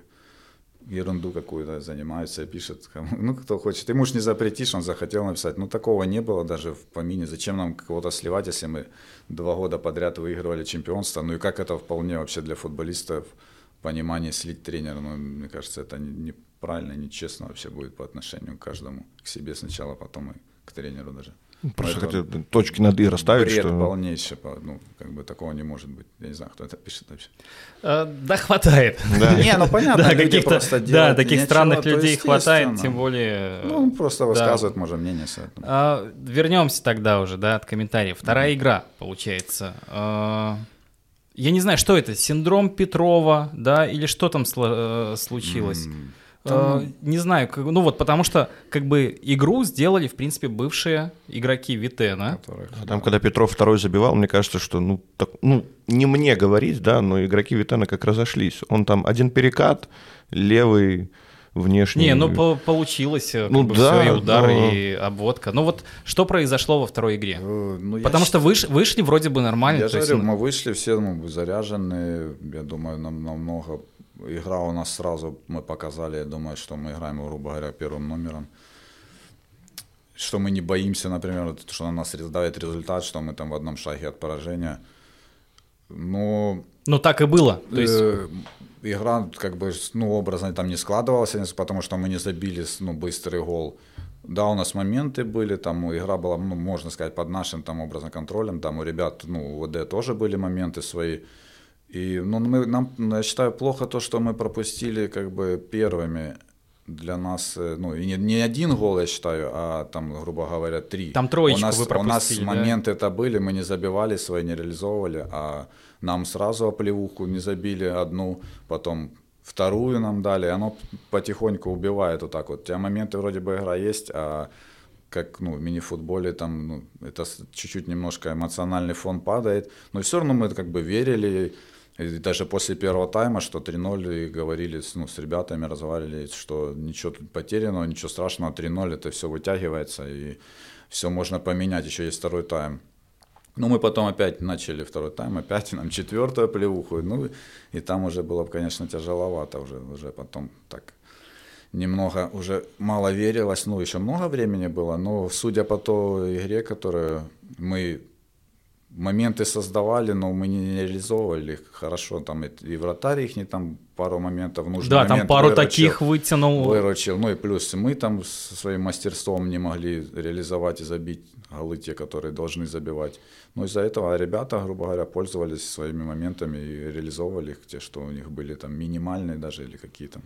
C: ерунду какую-то занимаются, пишет, ну, кто хочет. Ему ж не запретишь, он захотел написать. Ну, такого не было даже в помине. Зачем нам кого-то сливать, если мы два года подряд выигрывали чемпионство? Ну, и как это вполне вообще для футболистов понимание слить тренера? Ну, мне кажется, это неправильно, нечестно вообще будет по отношению к каждому, к себе сначала, потом и к тренеру даже.
A: Просто хотел точки над «и» расставить.
C: Бред что... полнейший, ну, как бы такого не может быть. Я не знаю, кто это пишет вообще.
B: А, да, хватает.
C: Да. Не, ну понятно,
B: да, каких-то, просто Да, таких странных людей хватает, тем более...
C: Ну, просто высказывают, да. может, мнение.
B: А, вернемся тогда уже, да, от комментариев. Вторая mm-hmm. игра, получается. А, я не знаю, что это, синдром Петрова, да, или что там э, случилось? Mm-hmm. Э, не знаю, как, ну вот потому что как бы игру сделали, в принципе, бывшие игроки Витена. Которых,
A: а там, когда Петров второй забивал, мне кажется, что, ну, так, ну, не мне говорить, да, но игроки Витена как разошлись. Он там один перекат, левый внешний.
B: Не, ну по получилось, э, ну, да, все, и удар, да. и обводка. Ну вот что произошло во второй игре? Э, ну, Потому что выш, вышли вроде бы нормально.
C: Я говорю, есть... мы вышли все ну, заряженные, я думаю, нам намного игра у нас сразу, мы показали, я думаю, что мы играем, грубо говоря, первым номером. Что мы не боимся, например, что на нас дает результат, что мы там в одном шаге от поражения. Но...
B: Ну так и было.
C: То есть... Э, игра, как бы, ну, образно там не складывалась, потому что мы не забили ну, быстрый гол. Да, у нас моменты были, там игра была, ну, можно сказать, под нашим там образно контролем, там у ребят, ну, у ВД тоже были моменты свои. И ну, мы, нам, я считаю, плохо то, что мы пропустили как бы первыми для нас, э, ну, не, не один гол, я считаю, а там, грубо говоря, три.
B: Там троечку
C: у нас,
B: вы пропустили,
C: У нас да? моменты это были, мы не забивали свои, не реализовывали, а нам сразу оплевуху не забили одну, потом вторую нам дали, оно потихоньку убивает вот так вот. У тебя моменты вроде бы игра есть, а как ну, в мини-футболе там ну, это чуть-чуть немножко эмоциональный фон падает, но все равно мы как бы верили, и даже после первого тайма, что 3-0, и говорили ну, с ребятами, разговаривали, что ничего тут потерянного, ничего страшного, 3-0, это все вытягивается, и все можно поменять, еще есть второй тайм. Ну, мы потом опять начали второй тайм, опять нам четвертую плевуху, ну, и там уже было, конечно, тяжеловато уже, уже потом так немного уже мало верилось, ну, еще много времени было, но судя по той игре, которую мы моменты создавали, но мы не реализовывали их хорошо. Там и, вратарь их не там пару моментов нужно.
B: Да, там пару выручил, таких вытянул.
C: Выручил. Ну и плюс мы там со своим мастерством не могли реализовать и забить голы те, которые должны забивать. Но из-за этого ребята, грубо говоря, пользовались своими моментами и реализовывали их, те, что у них были там минимальные даже или какие-то.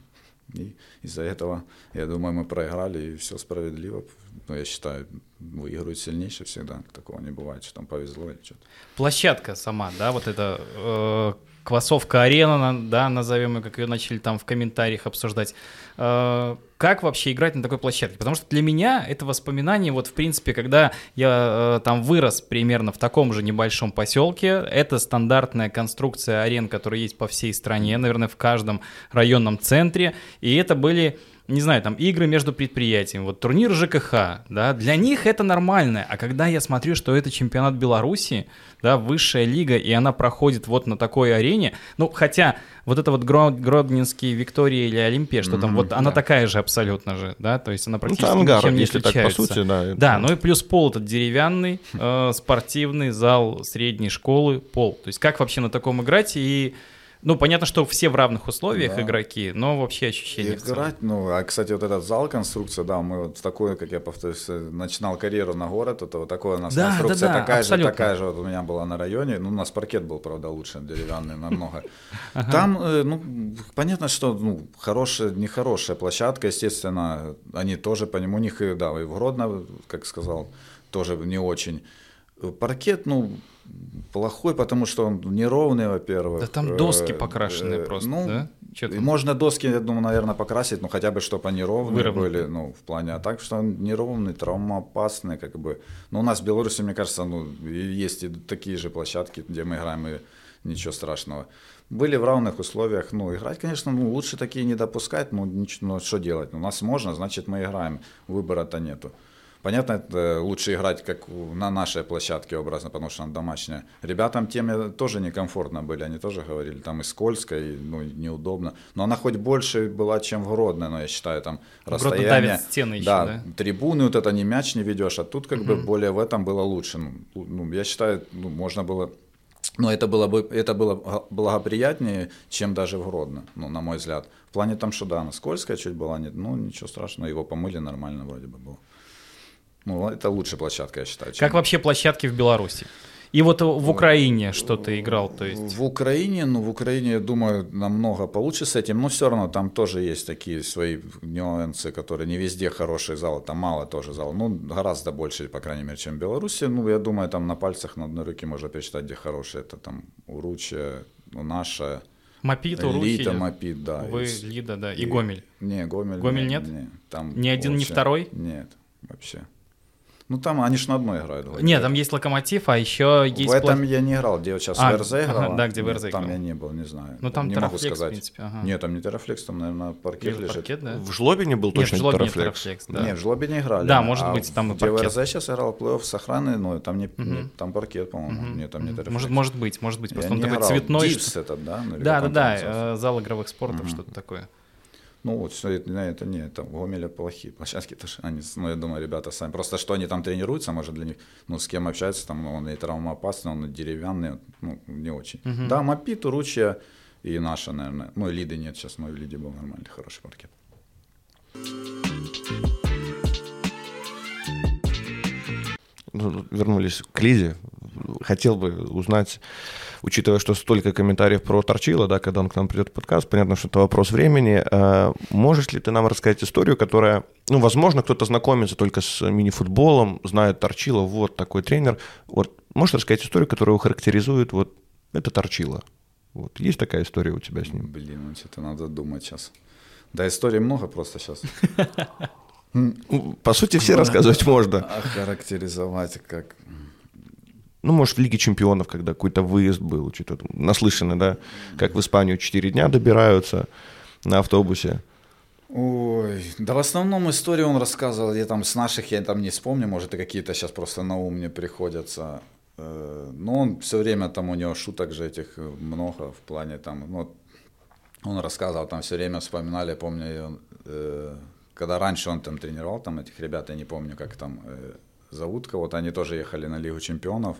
C: И из-за этого, я думаю, мы проиграли, и все справедливо. Но я считаю, выигрывают сильнейшие всегда. Такого не бывает, что там повезло или что-то.
B: Площадка сама, да, вот это э, Квасовка арена, да, назовем ее, как ее начали там в комментариях обсуждать. Э, как вообще играть на такой площадке? Потому что для меня это воспоминание, вот в принципе, когда я э, там вырос примерно в таком же небольшом поселке, это стандартная конструкция арен, которая есть по всей стране, наверное, в каждом районном центре, и это были не знаю, там игры между предприятиями, вот турнир ЖКХ, да, для них это нормально, а когда я смотрю, что это чемпионат Беларуси, да, высшая лига, и она проходит вот на такой арене, ну, хотя вот это вот Гродненский Виктория или Олимпия, что mm-hmm, там, вот она такая же абсолютно же, да, то есть она ну, практически ну, ангар, ничем не если отличается. Так, по сути, да. Да, ну и плюс пол этот деревянный, э, спортивный зал средней школы, пол, то есть как вообще на таком играть, и Ну, понятно, что все в равных условиях
C: Да.
B: игроки, но вообще ощущение.
C: Играть, ну, а, кстати, вот этот зал, конструкция, да, мы вот в такой, как я повторюсь, э, начинал карьеру на город, это вот такое у нас
B: Да,
C: конструкция
B: да, да,
C: такая
B: абсолютно.
C: же, такая же вот у меня была на районе, ну, у нас паркет был, правда, лучше, деревянный намного. Там, э, ну, понятно, что, ну, хорошая, нехорошая площадка, естественно, они тоже по нему, у них, да, и в Гродно, как сказал, тоже не очень. Паркет, ну, плохой, потому что он неровный, во-первых.
B: Да там доски
C: Э,
B: покрашенные
C: э,
B: просто,
C: ну,
B: да?
C: Можно доски, я думаю, наверное, покрасить, ну хотя бы, чтобы они ровные
B: Выровненные.
C: были, ну, в плане, а так, что он неровный, травмоопасный, как бы. Но у нас в Беларуси, мне кажется, ну, есть и такие же площадки, где мы играем, и ничего страшного. Были в равных условиях, ну, играть, конечно, ну, лучше такие не допускать, ну, ничего, ну, что делать? У нас можно, значит, мы играем, выбора-то нету. Понятно, это лучше играть как на нашей площадке образно, потому что она домашняя. Ребятам тем тоже некомфортно были, они тоже говорили, там и скользко, и ну, неудобно. Но она хоть больше была, чем в Гродно, но я считаю, там
B: Гродно
C: расстояние.
B: давят стены еще,
C: да,
B: да?
C: трибуны, вот это не мяч не ведешь, а тут как бы более в этом было лучше. Ну, ну, я считаю, ну, можно было но это было бы это было га- благоприятнее, чем даже в Гродно, ну, на мой взгляд. В плане там, что да, она скользкая чуть была, нет, ну ничего страшного, его помыли нормально вроде бы было. Ну, это лучшая площадка, я считаю. чем-
B: Как вообще площадки в Беларуси? И вот в Украине что ты играл, то есть...
C: В Украине, ну, в Украине, я думаю, намного получше с этим, но все равно там тоже есть такие свои нюансы, которые не везде хорошие залы, там мало тоже зал, ну, гораздо больше, по крайней мере, чем в Беларуси, ну, я думаю, там на пальцах на одной руке можно пересчитать, где хорошие, это там Уручье, ну, наша,
B: Мопит, Урухи,
C: Мопит, да.
B: вы,
C: есть.
B: Лида, да, и
C: И-
B: Гомель.
C: Не, Гомель.
B: Гомель нет?
C: Не, там
B: Ни один, ни
C: вообще-
B: второй?
C: Нет, вообще. Ну, там они ж на одной играют. вроде
B: Нет, там есть Локомотив, а еще есть...
C: В этом
B: пла-
C: я не играл, где вот сейчас
B: А,
C: ВРЗ
B: ага,
C: играл.
B: да, где
C: Нет,
B: ВРЗ
C: Там
B: играл.
C: я не был, не знаю.
B: Ну, там
C: не могу
B: Тарафлекс, в
C: сказать.
B: принципе, ага.
C: Нет, там не Тарафлекс, там, наверное, паркет
B: Или
C: лежит.
B: паркет, да?
A: В Жлобине был
B: Нет, в
A: точно
B: Жлобине
A: Тарафлекс.
B: Тарафлекс, да.
C: Не, в Жлобе не играли.
B: Да, может
C: а
B: быть, там и
C: где
B: паркет.
C: ВРЗ сейчас играл плей-офф с охраной, но там не, не- там паркет, по-моему. Нет, там не Тарафлекс.
B: Может, может быть, может быть,
C: Я
B: просто он
C: не
B: такой
C: играл.
B: цветной.
C: Дипс этот, да? Ну,
B: Да, да,
C: он
B: да, э, зал игровых спортов, что-то такое.
C: Ну, вот все это, это не, это в Гомеле плохие площадки тоже. Они, ну, я думаю, ребята сами. Просто что они там тренируются, может, для них, ну, с кем общаются, там, он и травмоопасный, он и деревянный, ну, не очень. Да, Мопит, Уручья и наша, наверное. Ну, и Лиды нет сейчас, но в Лиде был нормальный, хороший паркет.
A: Ну, вернулись к Лизе. Хотел бы узнать, учитывая, что столько комментариев про Торчила, да, когда он к нам придет в подкаст, понятно, что это вопрос времени. А можешь ли ты нам рассказать историю, которая, ну, возможно, кто-то знакомится только с мини-футболом, знает Торчила, вот такой тренер. Вот можешь рассказать историю, которая характеризует вот это Торчила? Вот есть такая история у тебя с ним?
C: Блин, ну, что-то надо думать сейчас. Да, историй много просто сейчас.
A: Ну, По сути, все рассказывать можно.
C: Охарактеризовать как...
A: Ну, может, в Лиге чемпионов, когда какой-то выезд был, там, наслышаны, да, как в Испанию 4 дня добираются на автобусе.
C: Ой, да в основном истории он рассказывал, я там с наших, я там не вспомню, может и какие-то сейчас просто на ум мне приходятся. Э, Но он все время там у него шуток же этих э, много в плане там, ну, он рассказывал, там все время вспоминали, помню, э, когда раньше он там тренировал там этих ребят, я не помню, как там зовут кого-то, они тоже ехали на Лигу чемпионов.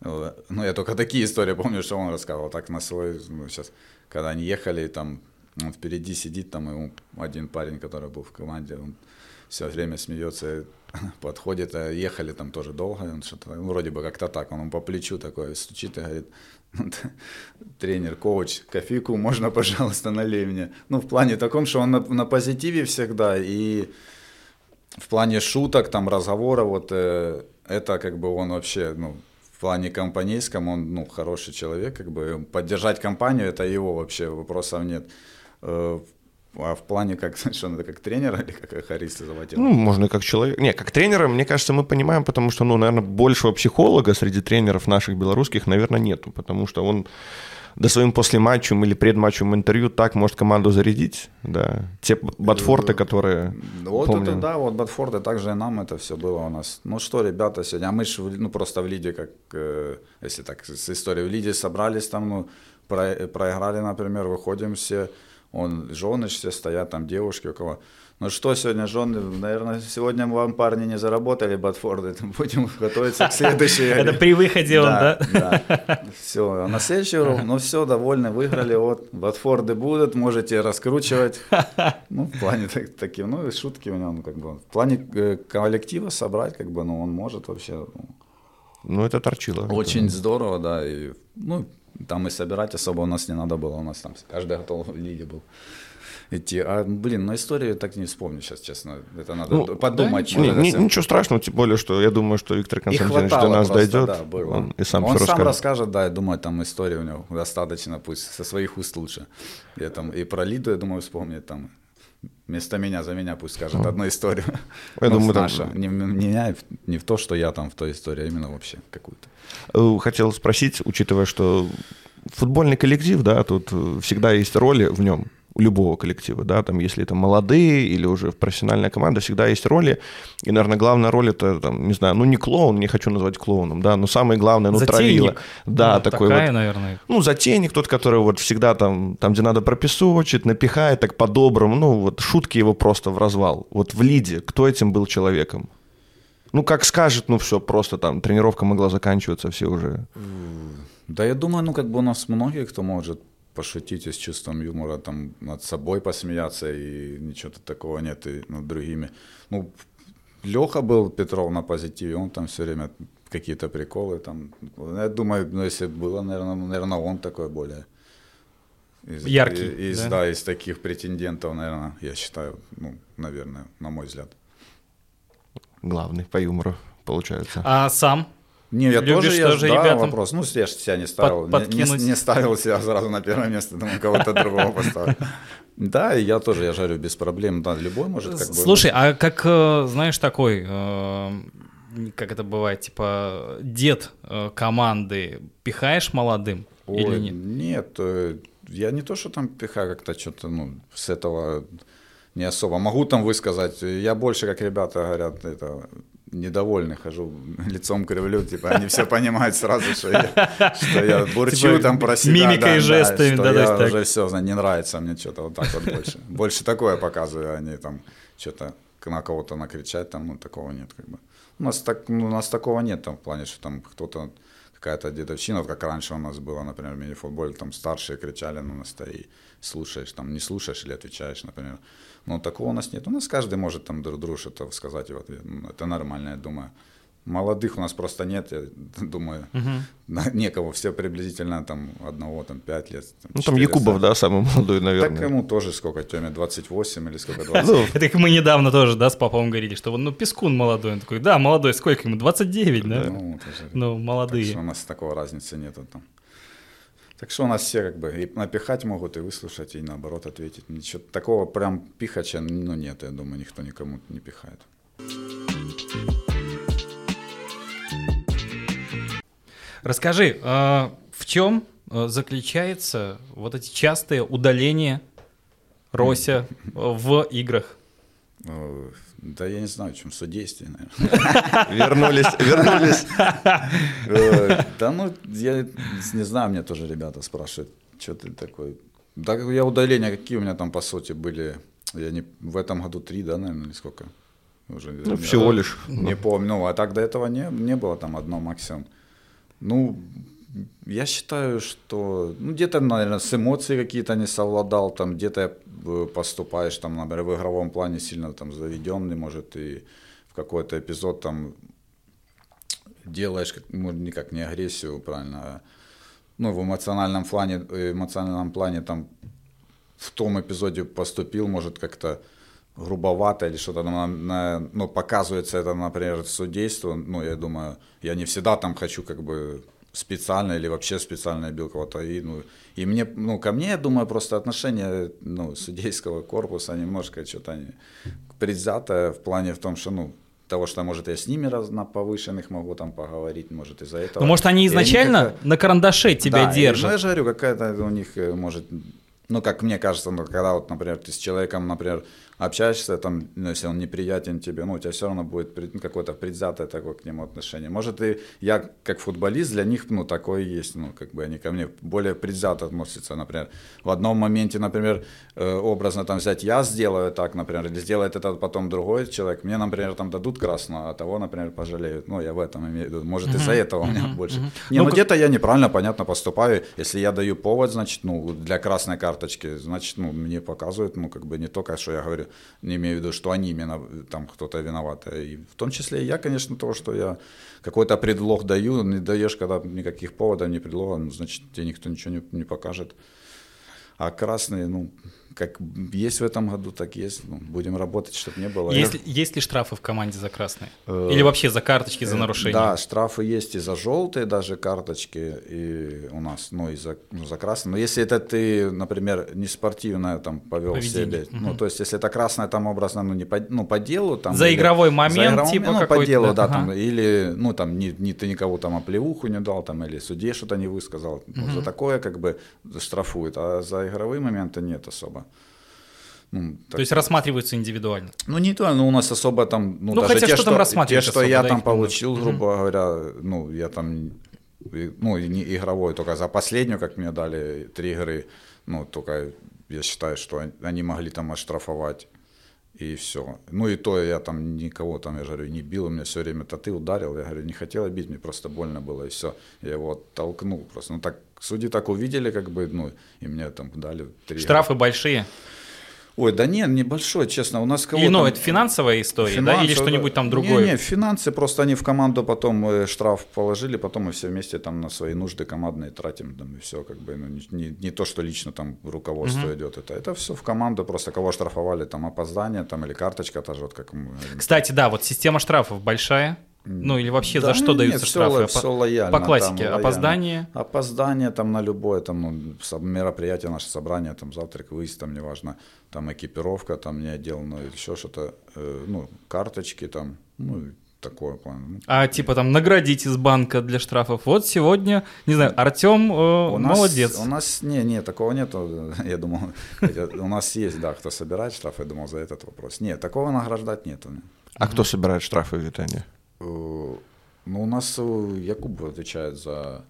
C: Ну, я только такие истории помню, что он рассказывал. Так на свой, ну, сейчас, когда они ехали, там он впереди сидит, там ему один парень, который был в команде, он все время смеется, подходит, а ехали там тоже долго, он что-то, ну, вроде бы как-то так, он по плечу такой стучит и говорит, тренер, коуч, кофейку можно, пожалуйста, налей мне. Ну, в плане таком, что он на, на позитиве всегда, и в плане шуток, там, разговора, вот э, это как бы он вообще, ну, в плане компанейском он, ну, хороший человек, как бы поддержать компанию, это его вообще, вопросов нет. Э, а в плане как, что это как тренера или как хариста заводил?
A: Ну, можно и как человек. Не, как тренера, мне кажется, мы понимаем, потому что, ну, наверное, большего психолога среди тренеров наших белорусских, наверное, нету, потому что он до своим послематчем или предматчем интервью так может команду зарядить, да. Те Батфорты, которые,
C: Вот
A: помним.
C: это да, вот Батфорд, и также и нам это все было у нас. Ну что, ребята, сегодня, а мы же, ну просто в Лиде, как, э, если так, с историей, в Лиде собрались там, ну, про- проиграли, например, выходим все, он, жены все стоят, там девушки у кого. Ну что сегодня, жены, наверное, сегодня вам парни не заработали Батфорды, будем готовиться к следующей.
B: Это при выходе он, да?
C: Да, все, а на следующий урок, ну все, довольны, выиграли, вот, Батфорды будут, можете раскручивать. Ну, в плане таким, ну, и шутки у него, ну, как бы, в плане э, коллектива собрать, как бы, ну, он может вообще. Ну,
A: ну это торчило.
C: Очень здорово, да, и, ну, там и собирать особо у нас не надо было, у нас там каждый готов в лиге был идти. А, блин, ну историю так не вспомню сейчас, честно. Это надо ну, подумать.
A: Да, ничего, не, ничего страшного, тем более, что я думаю, что Виктор Константинович до нас просто, дойдет.
C: Да, было. Он и сам, он все сам расскажет. расскажет, да, я думаю, там история у него достаточно, пусть со своих уст лучше. Я там и про Лиду, я думаю, вспомнит там. Вместо меня, за меня пусть скажет одну историю.
A: Я думаю,
C: наша. Не, не меня, не в то, что я там в той истории, а именно вообще какую-то.
A: Э, хотел спросить, учитывая, что футбольный коллектив, да, тут э, всегда есть роли в нем у любого коллектива, да, там, если это молодые или уже профессиональная команда, всегда есть роли, и, наверное, главная роль это, там, не знаю, ну, не клоун, не хочу назвать клоуном, да, но самое главное, ну, травила. Да, ну, такой такая, вот.
B: наверное.
A: Ну, затейник тот, который вот всегда там, там, где надо пропесочить, напихает так по-доброму, ну, вот шутки его просто в развал. Вот в лиде, кто этим был человеком? Ну, как скажет, ну, все, просто там тренировка могла заканчиваться, все уже.
C: Да, я думаю, ну, как бы у нас многие, кто может пошутить и с чувством юмора, там, над собой посмеяться, и ничего такого нет, и над другими. Ну, Леха был Петров на позитиве, он там все время какие-то приколы там. Я думаю, ну, если было, наверное, наверное, он такой более
B: из, яркий.
C: Из, да? да, из таких претендентов, наверное, я считаю, ну, наверное, на мой взгляд.
A: Главный по юмору, получается.
B: А сам
C: не, я Любишь тоже, я, тоже да, ребятам вопрос. Ну, я же себя не ставил. Под, не, не, не ставил себя сразу на первое место, думаю, кого-то другого поставил. Да, и я тоже, я жарю без проблем. Да, любой может как бы...
B: Слушай, а как, э, знаешь, такой, э, как это бывает, типа, дед э, команды пихаешь молодым Ой, или нет?
C: Нет, я не то, что там пихаю как-то что-то, ну, с этого не особо. Могу там высказать. Я больше, как ребята говорят, это недовольный хожу, лицом кривлю, типа, они все понимают сразу, что я, что я бурчу типа, там про себя.
B: Мимикой
C: да,
B: и жестами,
C: да, да, я так. уже все, не нравится мне что-то вот так вот больше. Больше такое показываю, они там что-то на кого-то накричать, там, ну, такого нет, как бы. У нас, так, ну, у нас такого нет там в плане, что там кто-то какая-то дедовщина, вот как раньше у нас было, например, в мини-футболе, там старшие кричали на нас, и слушаешь, там не слушаешь или отвечаешь, например. Но такого у нас нет. У нас каждый может там друг другу что-то сказать в ответ. Ну, это нормально, я думаю. Молодых у нас просто нет, я думаю, угу. некого, все приблизительно там одного, там 5 лет.
A: Там, ну там Якубов, да, самый молодой, наверное.
C: Так ему тоже сколько, Теме, 28 или сколько, 20? Ну,
B: это мы недавно тоже, да, с папом говорили, что ну Пескун молодой, он такой, да, молодой, сколько ему, 29, да? Ну, ну молодые.
C: у нас такого разницы нету там. Так что у нас все как бы и напихать могут, и выслушать, и наоборот ответить. Ничего такого прям пихача, ну нет, я думаю, никто никому не пихает.
B: Расскажи, а, в чем а, заключается вот эти частые удаления Рося в играх?
C: Да я не знаю, в чем судействие, наверное.
A: Вернулись, вернулись.
C: Э, да ну, я не знаю, мне тоже ребята спрашивают, что ты такой. Да я удаления какие у меня там по сути были, я не в этом году три, да, наверное, или сколько?
A: Уже, ну, всего лишь.
C: Не помню, ну, а так до этого не, не было там одно максимум. Ну, я считаю, что ну, где-то, наверное, с эмоцией какие-то не совладал, там где-то э, поступаешь, там, например, в игровом плане сильно там заведенный, может, и в какой-то эпизод там делаешь ну, никак не агрессию, правильно, а, ну, в эмоциональном плане, эмоциональном плане там в том эпизоде поступил, может, как-то грубовато или что-то на, на, ну, показывается это, например, судейство, ну, я думаю, я не всегда там хочу как бы специально или вообще специально бил кого-то. И, ну, и мне, ну, ко мне, я думаю, просто отношение ну, судейского корпуса немножко что-то предвзятое в плане в том, что, ну, того, что, может, я с ними раз, на повышенных могу там поговорить, может, из-за этого.
B: Ну, может, они изначально они на карандаше тебя да, держат?
C: ну, я же говорю, какая-то у них, э, может, ну, как мне кажется, ну, когда вот, например, ты с человеком, например, общаешься, там, ну, если он неприятен тебе, ну, у тебя все равно будет ну, какое-то предвзятое такое к нему отношение. Может, и я, как футболист, для них, ну, такое есть, ну, как бы они ко мне более предвзято относятся, например. В одном моменте, например, э, образно там взять, я сделаю так, например, или сделает это потом другой человек, мне, например, там дадут красного, а того, например, пожалеют. Ну, я в этом имею в виду. Может, из-за этого у меня больше. Не, ну, ну где-то я неправильно, понятно, поступаю. Если я даю повод, значит, ну, для красной карточки, значит, ну, мне показывают, ну, как бы не только, что я говорю, не имею в виду, что они именно, там, кто-то виноват. И в том числе я, конечно, то, что я какой-то предлог даю, не даешь, когда никаких поводов, ни предлога, ну, значит, тебе никто ничего не, не покажет. А красные, ну, как есть в этом году, так есть. Ну, будем работать, чтобы не было.
B: Есть, есть ли штрафы в команде за красные? Э, Или вообще за карточки, за э, нарушения?
C: Да, штрафы есть и за желтые даже карточки и у нас, ну и за, ну, за красные. Но если это ты, например, не спортивно там повел Поведение. угу. ну то есть если это красное там образно, ну не по, ну, по делу там.
B: За или, игровой момент, за игровой, типа
C: ну, по делу, да, да ага. там, или ну там не, не ты никого там оплеуху не дал там, или судье что-то не высказал. Угу. Ну, за такое как бы штрафуют, а за игровые моменты нет особо.
B: Ну, так, То есть рассматриваются индивидуально?
C: Ну, не то, но у нас особо там...
B: Ну, ну даже хотя те, что, что там рассматривать
C: Те, что особо, я да, там получил, грубо угу. говоря, ну, я там, ну, не игровой, только за последнюю, как мне дали три игры, ну, только я считаю, что они могли там оштрафовать и все. Ну и то я там никого там, я говорю, не бил, у меня все время то ты ударил, я говорю, не хотел бить, мне просто больно было, и все. Я его оттолкнул просто. Ну так, судьи так увидели, как бы, ну, и мне там дали три.
B: Штрафы большие?
C: Ой, да нет, небольшой, честно. У нас
B: кого Или, ну, это финансовая история, финансовая, да? Или что-нибудь там другое?
C: Не, не, финансы, просто они в команду потом э, штраф положили, потом мы все вместе там на свои нужды командные тратим, там, и все, как бы, ну, не, не, не то, что лично там руководство угу. идет, это, это все в команду, просто кого штрафовали, там, опоздание, там, или карточка та же, вот как мы.
B: Кстати, да, вот система штрафов большая, ну или вообще да, за что нет, даются нет, штрафы?
C: Все, все лояльно.
B: По классике. Там, опоздание?
C: Опоздание там на любое там, ну, мероприятие, наше собрание, там завтрак, выезд, там неважно, там экипировка, там не отделано, еще что-то, э, ну, карточки там, ну, такое план. Ну,
B: а типа там наградить из банка для штрафов. Вот сегодня, не знаю, Артем э, у молодец.
C: Нас, у нас не, не, такого нету. Я думал, у нас есть, да, кто собирает штрафы, я думал за этот вопрос. Нет, такого награждать нету.
A: А кто собирает штрафы в Витане?
C: Ну, у нас Якуб отвечает за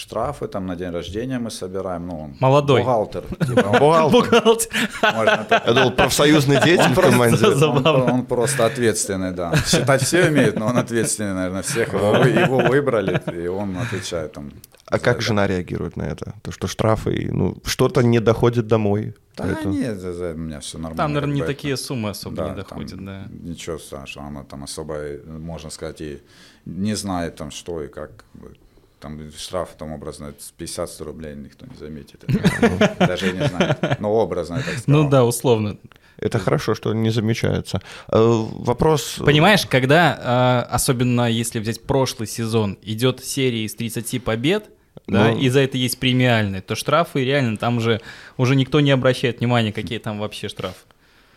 C: штрафы, там на день рождения мы собираем, ну, он
B: Молодой.
C: бухгалтер.
B: Типа, бухгалтер.
A: Я думал, профсоюзный деятель в команде.
C: Он просто ответственный, да. Считать все умеют, но он ответственный, наверное, всех. Его выбрали, и он отвечает там.
A: А как жена реагирует на это? То, что штрафы, ну, что-то не доходит домой.
C: Да это... нет, у меня все нормально.
B: Там, наверное, не такие суммы особо да, не доходят, да.
C: Ничего страшного, она там особо, можно сказать, и не знает там что и как там штраф там образно 50-100 рублей никто не заметит. Даже не знаю. Но образно так
B: Ну да, условно.
A: Это хорошо, что не замечается. Э, вопрос...
B: Понимаешь, когда, э, особенно если взять прошлый сезон, идет серия из 30 побед, да, ну... и за это есть премиальные, то штрафы реально там же уже никто не обращает внимания, какие там вообще штрафы.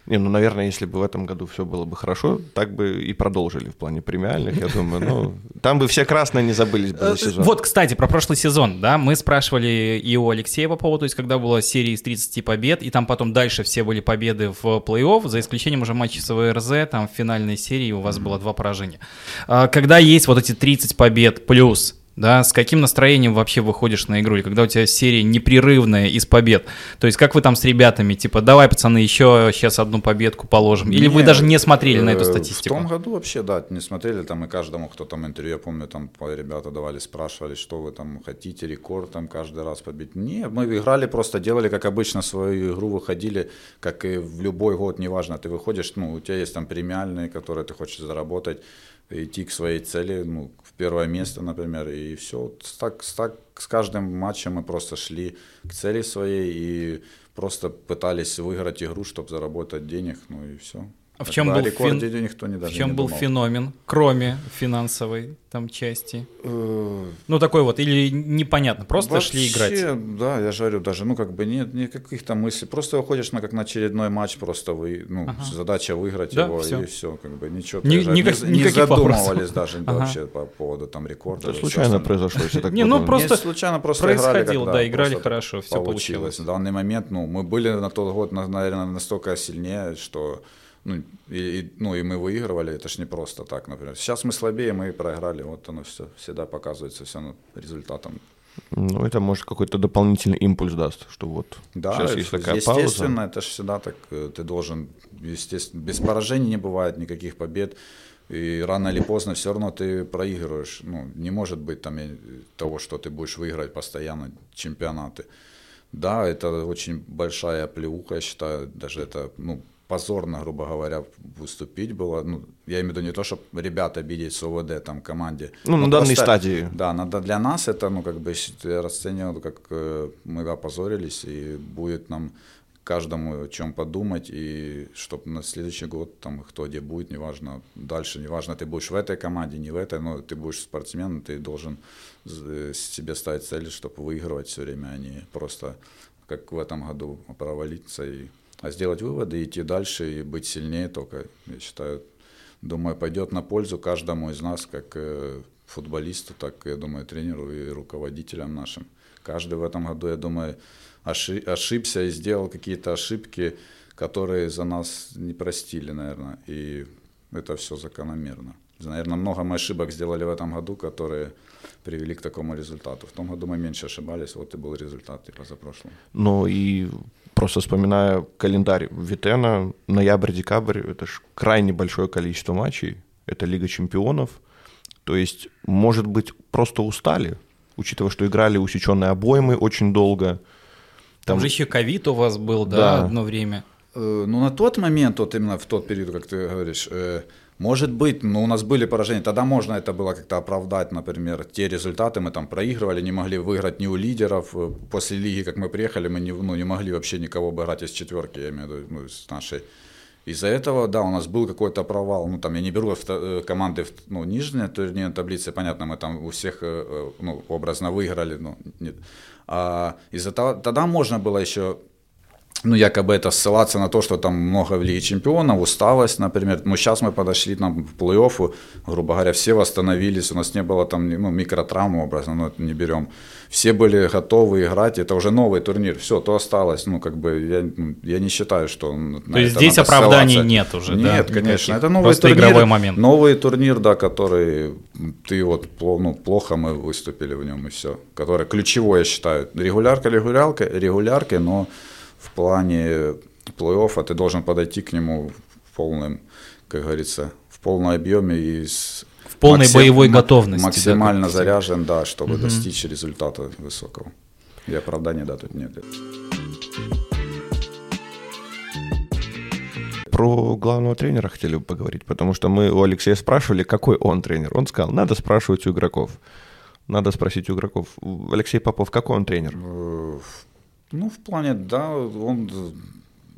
A: Не, ну, наверное, если бы в этом году все было бы хорошо, так бы и продолжили в плане премиальных, я думаю. Ну, там бы все красные не забылись бы за сезон.
B: Вот, кстати, про прошлый сезон, да, мы спрашивали и у Алексея по поводу, то есть когда была серия из 30 побед, и там потом дальше все были победы в плей-офф, за исключением уже матча с ВРЗ, там в финальной серии у вас было два поражения. А когда есть вот эти 30 побед плюс да, с каким настроением вообще выходишь на игру, и когда у тебя серия непрерывная из побед, то есть как вы там с ребятами, типа, давай, пацаны, еще сейчас одну победку положим, или не, вы даже не смотрели на эту статистику?
C: В том году вообще, да, не смотрели, там и каждому, кто там интервью, я помню, там ребята давали, спрашивали, что вы там хотите, рекорд там каждый раз побить. Не, мы играли, просто делали, как обычно, свою игру, выходили, как и в любой год, неважно, ты выходишь, ну, у тебя есть там премиальные, которые ты хочешь заработать, идти к своей цели, ну, первое место, например, и все. Так, так с каждым матчем мы просто шли к цели своей и просто пытались выиграть игру, чтобы заработать денег, ну и все.
B: В чем был,
C: рекорде
B: фен-
C: никто не
B: в
C: даже
B: чем
C: не
B: был
C: думал.
B: феномен, кроме финансовой там части?
C: Э,
B: Ну, такой вот, или непонятно, просто шли
C: Вообще,
B: играть.
C: Да, я же говорю, даже, ну, как бы нет никаких там мыслей. Просто выходишь на как на очередной матч, просто вы, ну,
B: Ага.
C: задача выиграть
B: Да,
C: его,
B: всё.
C: и все, как бы ничего.
B: Ни- никак-
C: не, не задумывались
B: вопросов.
C: даже
B: Ага.
C: вообще по поводу там рекорда.
A: Это случайно произошло, если так
B: Не, ну, просто
C: случайно просто играли,
B: происходило,
C: когда
B: да, играли хорошо, всё получилось.
C: В данный момент, ну, мы были на тот год, на- наверное, настолько сильнее, что, ну, и, ну, и мы выигрывали, это ж не просто так, например. Сейчас мы слабее, мы проиграли, вот оно все, всегда показывается все результатом.
A: Ну, это, может, какой-то дополнительный импульс даст, что вот
C: Да,
A: сейчас есть такая
C: естественно,
A: пауза.
C: это же всегда так, э, ты должен, естественно, без поражений не бывает никаких побед, и рано или поздно все равно ты проигрываешь, ну, не может быть там того, что ты будешь выиграть постоянно чемпионаты. Да, это очень большая плеуха, я считаю, даже это, ну, позорно, грубо говоря, выступить было. Ну, я имею в виду не то, чтобы ребят обидеть с ОВД, там, команде.
A: Ну, на
C: но
A: данной
C: просто-
A: стадии.
C: да, надо для нас это, ну, как бы, я расцениваю, как э, мы опозорились, и будет нам каждому о чем подумать, и чтобы на следующий год, там, кто где будет, неважно, дальше, неважно, ты будешь в этой команде, не в этой, но ты будешь спортсменом, ты должен з- себе ставить цель, чтобы выигрывать все время, а не просто, как в этом году, провалиться, и, сделать выводы, идти дальше и быть сильнее только, я считаю, думаю, пойдет на пользу каждому из нас, как э, футболисту, так, я думаю, тренеру и руководителям нашим. Каждый в этом году, я думаю, оши- ошибся и сделал какие-то ошибки, которые за нас не простили, наверное, и это все закономерно. Наверное, много мы ошибок сделали в этом году, которые привели к такому результату. В том году мы меньше ошибались, вот и был результат, и позапрошлом.
A: Ну и просто вспоминая календарь Витена, ноябрь-декабрь, это же крайне большое количество матчей, это Лига чемпионов, то есть, может быть, просто устали, учитывая, что играли усеченные обоймы очень долго.
B: Там же еще ковид у вас был, да,
A: Да.
B: одно время.
C: Э, Ну, на тот момент, вот именно в тот период, как ты говоришь, э, может быть, ну, у нас были поражения, тогда можно это было как-то оправдать, например, те результаты, мы там проигрывали, не могли выиграть ни у лидеров, Э, после лиги, как мы приехали, мы не, ну, не могли вообще никого обыграть из четверки, я имею в виду, ну, из нашей. Из-за этого, да, у нас был какой-то провал. Ну, там я не беру э, команды, в- ну, нижние турнирной таблицы, понятно, мы там у всех, э, ну, образно выиграли, ну, нет. А из-за того, тогда можно было еще ну, якобы это ссылаться на то, что там много в Лиге Чемпионов, усталость, например. Ну, сейчас мы подошли там в плей-оффу, грубо говоря, все восстановились, у нас не было там ну, микротравм образно, но это не берем. Все были готовы играть, это уже новый турнир, все, то осталось. Ну, как бы я, ну, я не считаю, что
B: То есть здесь оправданий
C: ссылаться.
B: нет уже, да,
C: Нет, конечно, это новый
B: Просто
C: турнир.
B: игровой момент.
C: Новый турнир, да, который ты вот ну, плохо мы выступили в нем и все. Который ключевой, я считаю. Регулярка, регулярка, регуляркой, но в плане плей-оффа ты должен подойти к нему в полном, как говорится, в полном объеме и с
B: В полной боевой
C: ма-
B: готовности, да,
C: Максимально
B: ты
C: заряжен, да, чтобы достичь результата высокого. И оправдания, да, тут нет.
A: Про главного тренера хотели бы поговорить, потому что мы у Алексея спрашивали, какой он тренер. Он сказал, надо спрашивать у игроков. Надо спросить у игроков. Алексей Попов, какой он тренер?
C: Ну, в плане, да, он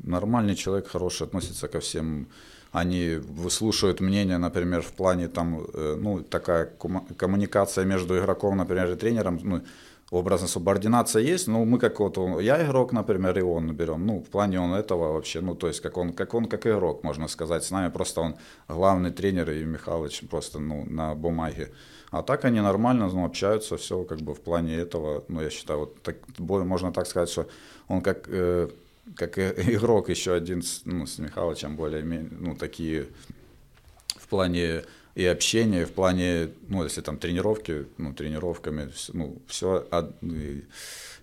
C: нормальный человек, хороший, относится ко всем. Они выслушивают мнение, например, в плане там, э, ну, такая коммуникация между игроком, например, и тренером, ну, образно субординация есть, но мы как вот, он- я игрок, например, и он берем, ну, в плане он этого вообще, ну, то есть как он, как он, как игрок, можно сказать, с нами просто он главный тренер, и Михалыч просто, ну, на бумаге. А так они нормально, ну, общаются, все как бы в плане этого, ну, я считаю, вот так, можно так сказать, что он как, э, как и- игрок еще один, с, ну, с Михалычем более-менее, ну, такие в плане и общения, и в плане, ну, если там тренировки, ну, тренировками, ну, все,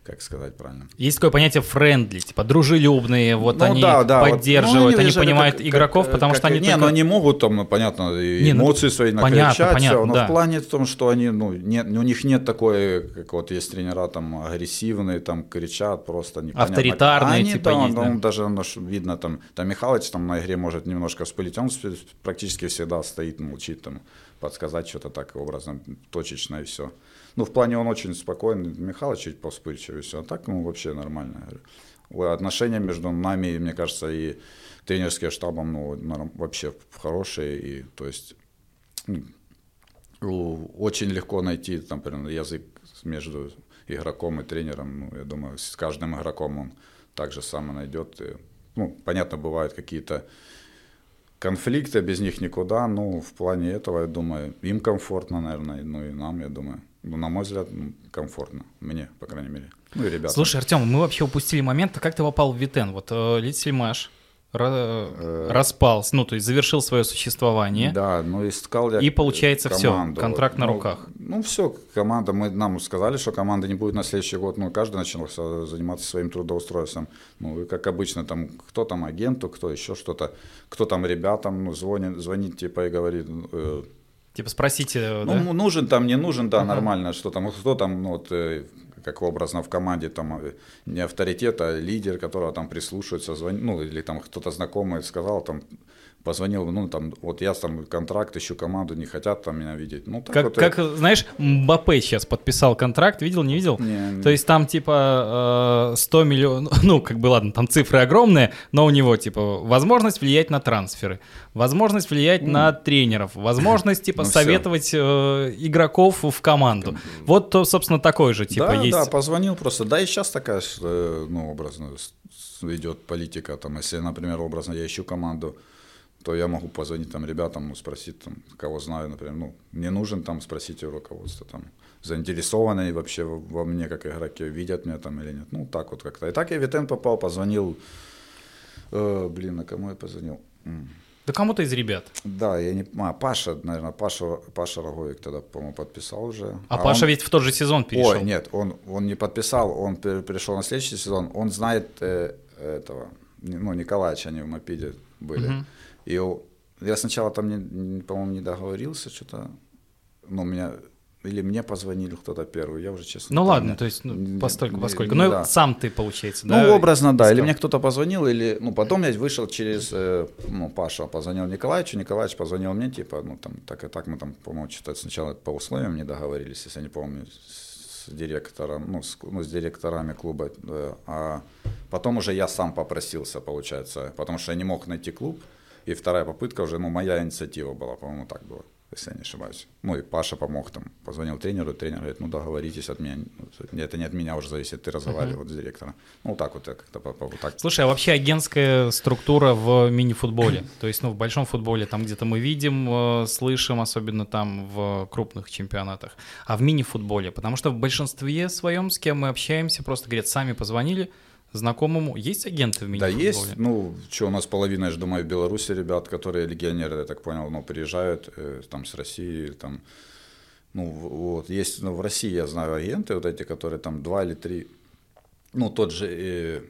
C: как сказать правильно?
B: Есть такое понятие френдли, типа дружелюбные, вот
C: Ну
B: они
C: да, да, вот,
B: поддерживают,
C: ну,
B: они
C: же
B: понимают
C: как-
B: игроков,
C: как-
B: потому
C: как-
B: что они
C: Не,
B: только...
C: ну они могут там, ну, понятно,
B: Не, ну,
C: эмоции свои
B: понятно,
C: накричать,
B: понятно,
C: всё, но
B: да.
C: в плане в том, что они, ну, нет, у них нет такой, как вот есть тренера там агрессивные, там кричат, просто непонятно.
B: Авторитарные,
C: Они,
B: типа,
C: да,
B: есть,
C: ну,
B: да.
C: даже ну, видно там, там Михалыч там на игре может немножко вспылить, он практически всегда стоит, молчит там, подсказать что-то так образно, точечно и все. Ну, в плане он очень спокойный, Михалыч чуть повспыльчивый, все, а так, ну, вообще нормально. отношения между нами, мне кажется, и тренерским штабом, ну, вообще хорошие, и, то есть, ну, очень легко найти, там, например, язык между игроком и тренером, ну, я думаю, с каждым игроком он так же само найдет. И, ну, понятно, бывают какие-то конфликты, без них никуда, ну, в плане этого, я думаю, им комфортно, наверное, ну и нам, я думаю. Ну, на мой взгляд, комфортно. Мне, по крайней мере. Ну и ребята.
B: Слушай, Артем, мы вообще упустили момент, как ты попал в Витен? Вот э, Литсельмаш, Э, распался, ну, то есть завершил свое существование.
C: Да, ну искал я
B: И получается все, контракт на
C: ну,
B: руках.
C: Ну, все, команда, мы нам сказали, что команда не будет на следующий год, ну, каждый начал заниматься своим трудоустройством. Ну, и как обычно, там, кто там агенту, кто еще что-то, кто там ребятам, ну, звонит, звонит, типа, и говорит, э,
B: Типа спросите,
C: ну, да? нужен там, не нужен, да, uh-huh. нормально, что там, кто там, ну, вот, э, как образно в команде там э, не авторитет, а лидер, которого там прислушивается, звонит, ну или там кто-то знакомый сказал, там позвонил, ну там вот я там контракт, ищу команду, не хотят там меня видеть. Ну,
B: так как, вот как я... знаешь, Мбаппе сейчас подписал контракт, видел, не видел?
C: Не, не.
B: То есть там типа 100 э, миллионов, ну как бы ладно, там цифры огромные, но у него типа возможность влиять на трансферы, возможность влиять mm. на тренеров, возможность типа ну, советовать э, игроков в команду. Вот, то, собственно, такой же типа
C: да,
B: есть.
C: Да, позвонил просто. Да, и сейчас такая, э, ну, образно идет политика, там, если, например, образно я ищу команду, то я могу позвонить там ребятам, ну, спросить там, кого знаю, например, ну, мне нужен там, спросить у руководства, там, заинтересованы вообще во мне, как игроке, видят меня там или нет. Ну, так вот как-то. И так я в Витен попал, позвонил, э, блин, на кому я позвонил?
B: Да кому-то из ребят.
C: Да, я не а, Паша, наверное, Паша, Паша Роговик тогда, по-моему, подписал уже.
B: А, а Паша он... ведь в тот же сезон перешел.
C: Ой, нет, он, он не подписал, он перешел на следующий сезон, он знает э, этого, ну, Николаевича, они в Мопиде были. Угу. И я сначала там, не, по-моему, не договорился, что-то, ну, меня, или мне позвонили кто-то первый, я уже честно
B: Ну ладно, то есть ну, постольку, поскольку, ну да. сам ты, получается,
C: ну, да? Ну, образно, да, или мне кто-то позвонил, или, ну, потом я вышел через, э, ну, Паша позвонил Николаевичу, Николаевич позвонил мне, типа, ну, там, так и так мы там, по-моему, что-то сначала по условиям не договорились, если я не помню, с директором, ну, с, ну, с директорами клуба, да, а потом уже я сам попросился, получается, потому что я не мог найти клуб, и вторая попытка уже, ну, моя инициатива была, по-моему, так было, если я не ошибаюсь. Ну, и Паша помог там, позвонил тренеру, тренер говорит, ну, договоритесь от меня, ну, это не от меня уже зависит, ты разговаривал uh-huh. с директором. Ну, так вот, как-то вот так.
B: Слушай, а вообще агентская структура в мини-футболе, то есть, ну, в большом футболе, там где-то мы видим, э, слышим, особенно там в крупных чемпионатах, а в мини-футболе, потому что в большинстве своем, с кем мы общаемся, просто говорят, сами позвонили, знакомому. Есть агенты в мини
C: Да, есть. Ну, что, у нас половина, я же думаю, в Беларуси ребят, которые легионеры, я так понял, ну, приезжают э, там с России, там, ну, вот, есть, ну, в России я знаю агенты вот эти, которые там два или три, ну, тот же, э,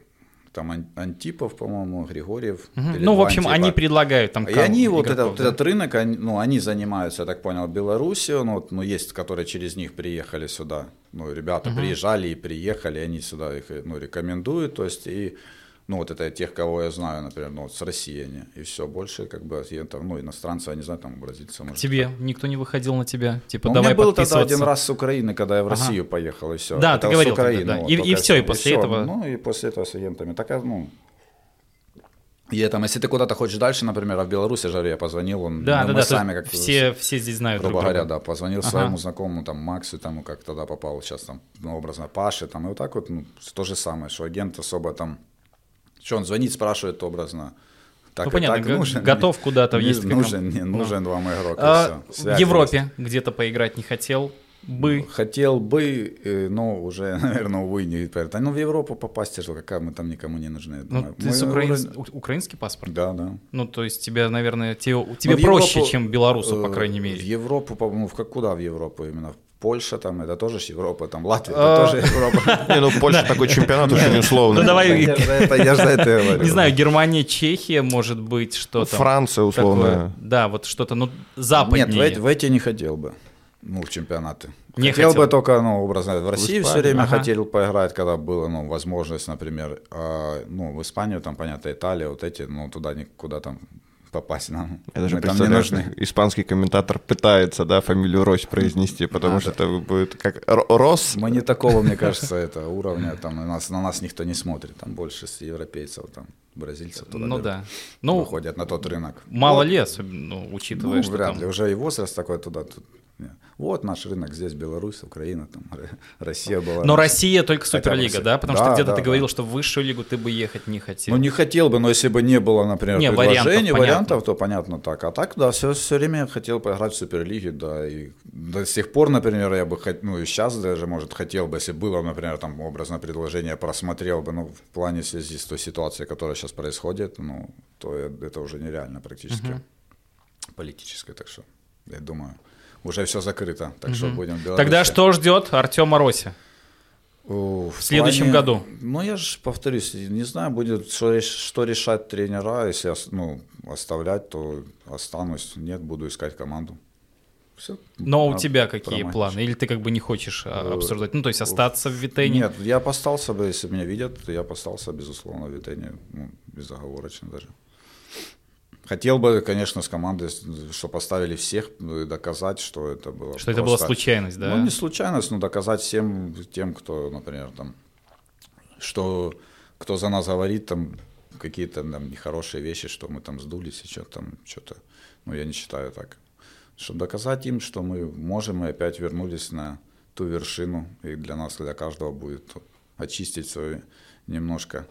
C: там Антипов, по-моему, Григорьев.
B: Угу. Ну, в общем, Антипа. они предлагают там.
C: И они игроков, вот, это, да? этот рынок, они, ну, они занимаются, я так понял, Белоруссию, ну, вот, ну, есть, которые через них приехали сюда. Ну, ребята угу. приезжали и приехали, они сюда их, ну, рекомендуют, то есть и ну, вот это тех, кого я знаю, например, ну, вот с России они, и все, больше как бы агентов, ну, иностранцы, я не знаю, там, бразильцы, может.
B: Тебе
C: так.
B: никто не выходил на тебя? Типа,
C: ну,
B: давай
C: у меня был тогда один раз с Украины, когда я в Россию ага. поехал, и все.
B: Да, это ты говорил Украины, тогда, да. Вот, и, и все, и после и этого.
C: Ну, и после этого с агентами. Так, ну, и там, если ты куда-то хочешь дальше, например, а в Беларуси жаре я позвонил, он,
B: да, ну, да, мы да, сами как все, все здесь знают
C: грубо друг говоря, да, позвонил ага. своему знакомому, там, Максу, там, как тогда попал, сейчас там, ну, образно, Паше, там, и вот так вот, ну, то же самое, что агент особо там, что он звонит, спрашивает образно,
B: так ну, понятно, так нужен, готов куда-то есть.
C: Нужен, не нужен ну. вам игрок.
B: А, в Европе где-то поиграть не хотел, бы.
C: Хотел бы, э, но уже, наверное, увы, не поэтому. Ну, в Европу попасть тяжело, какая мы там никому не нужны.
B: Ну, ты с украин... уровень... украинский паспорт?
C: Да, да.
B: Ну, то есть тебе, наверное, тебе, тебе проще, Европу, чем белорусу, по э, крайней мере.
C: В Европу, ну, в как, куда в Европу именно? Польша там, это тоже Европа, там Латвия, это а. тоже Европа.
A: Не, ну Польша такой чемпионат очень условно.
B: Ну давай, я же это говорю. Не знаю, Германия, Чехия, может быть, что-то.
A: Франция условно.
B: Да, вот что-то, ну, западнее.
C: Нет, в эти не хотел бы ну, в чемпионаты. Не хотел, хотел бы только, ну, образно, в России в все время ага. хотел поиграть, когда была, ну, возможность, например, а, ну, в Испанию, там, понятно, Италия, вот эти, ну, туда никуда там попасть нам.
A: Это же,
C: там не нужны.
A: испанский комментатор пытается, да, фамилию Рось произнести, потому что это будет как Рос.
C: Мы не такого, мне кажется, это уровня, там на нас, на нас никто не смотрит, там больше с европейцев, там бразильцев туда
B: Ну да. Ну,
C: выходят на тот рынок.
B: мало
C: Вот.
B: ли, особенно, ну, учитывая,
C: Ну,
B: что
C: вряд
B: там...
C: ли, уже и возраст такой туда. Тут. Вот наш рынок, здесь Беларусь, Украина, там Россия была.
B: Но Россия только Суперлига, да? Потому
C: Да,
B: что где-то
C: да,
B: ты
C: да.
B: говорил, что в высшую лигу ты бы ехать не хотел.
C: Ну, не хотел бы, но если бы не было, например,
B: Не,
C: предложений,
B: вариантов,
C: вариантов, то понятно так. А так, да, все, все время я хотел поиграть в Суперлиге, да, и до сих пор, например, я бы, хот- ну, и сейчас даже, может, хотел бы, если было, например, там, образно предложение, просмотрел бы, ну, в плане в связи с той ситуацией, которая сейчас происходит, ну, то это уже нереально практически политическое, так что, я думаю, уже все закрыто, так что будем в
B: Тогда
C: Беларуси.
B: что ждет Артема Роси?
C: В
B: следующем году?
C: Ну, я же повторюсь, не знаю, будет, что, что решать тренера. Если ну, оставлять, то останусь. Нет, буду искать команду. Все.
B: Но у тебя какие планы? Или ты как бы не хочешь а, обсуждать? Ну, то есть остаться в Витене?
C: Нет, я бы остался бы, если меня видят, то я бы остался, безусловно, в Витене, ну, безоговорочно даже. Хотел бы, конечно, с командой, что поставили всех, ну, доказать, что это было
B: Что это была
C: просто-
B: случайность, да?
C: Ну, не случайность, но доказать всем тем, кто, например, там, что кто за нас говорит, там, какие-то там нехорошие вещи, что мы там сдулись и что там, что-то, ну, я не считаю так. Чтобы доказать им, что мы можем и опять вернулись на ту вершину, и для нас, для каждого будет очистить свою немножко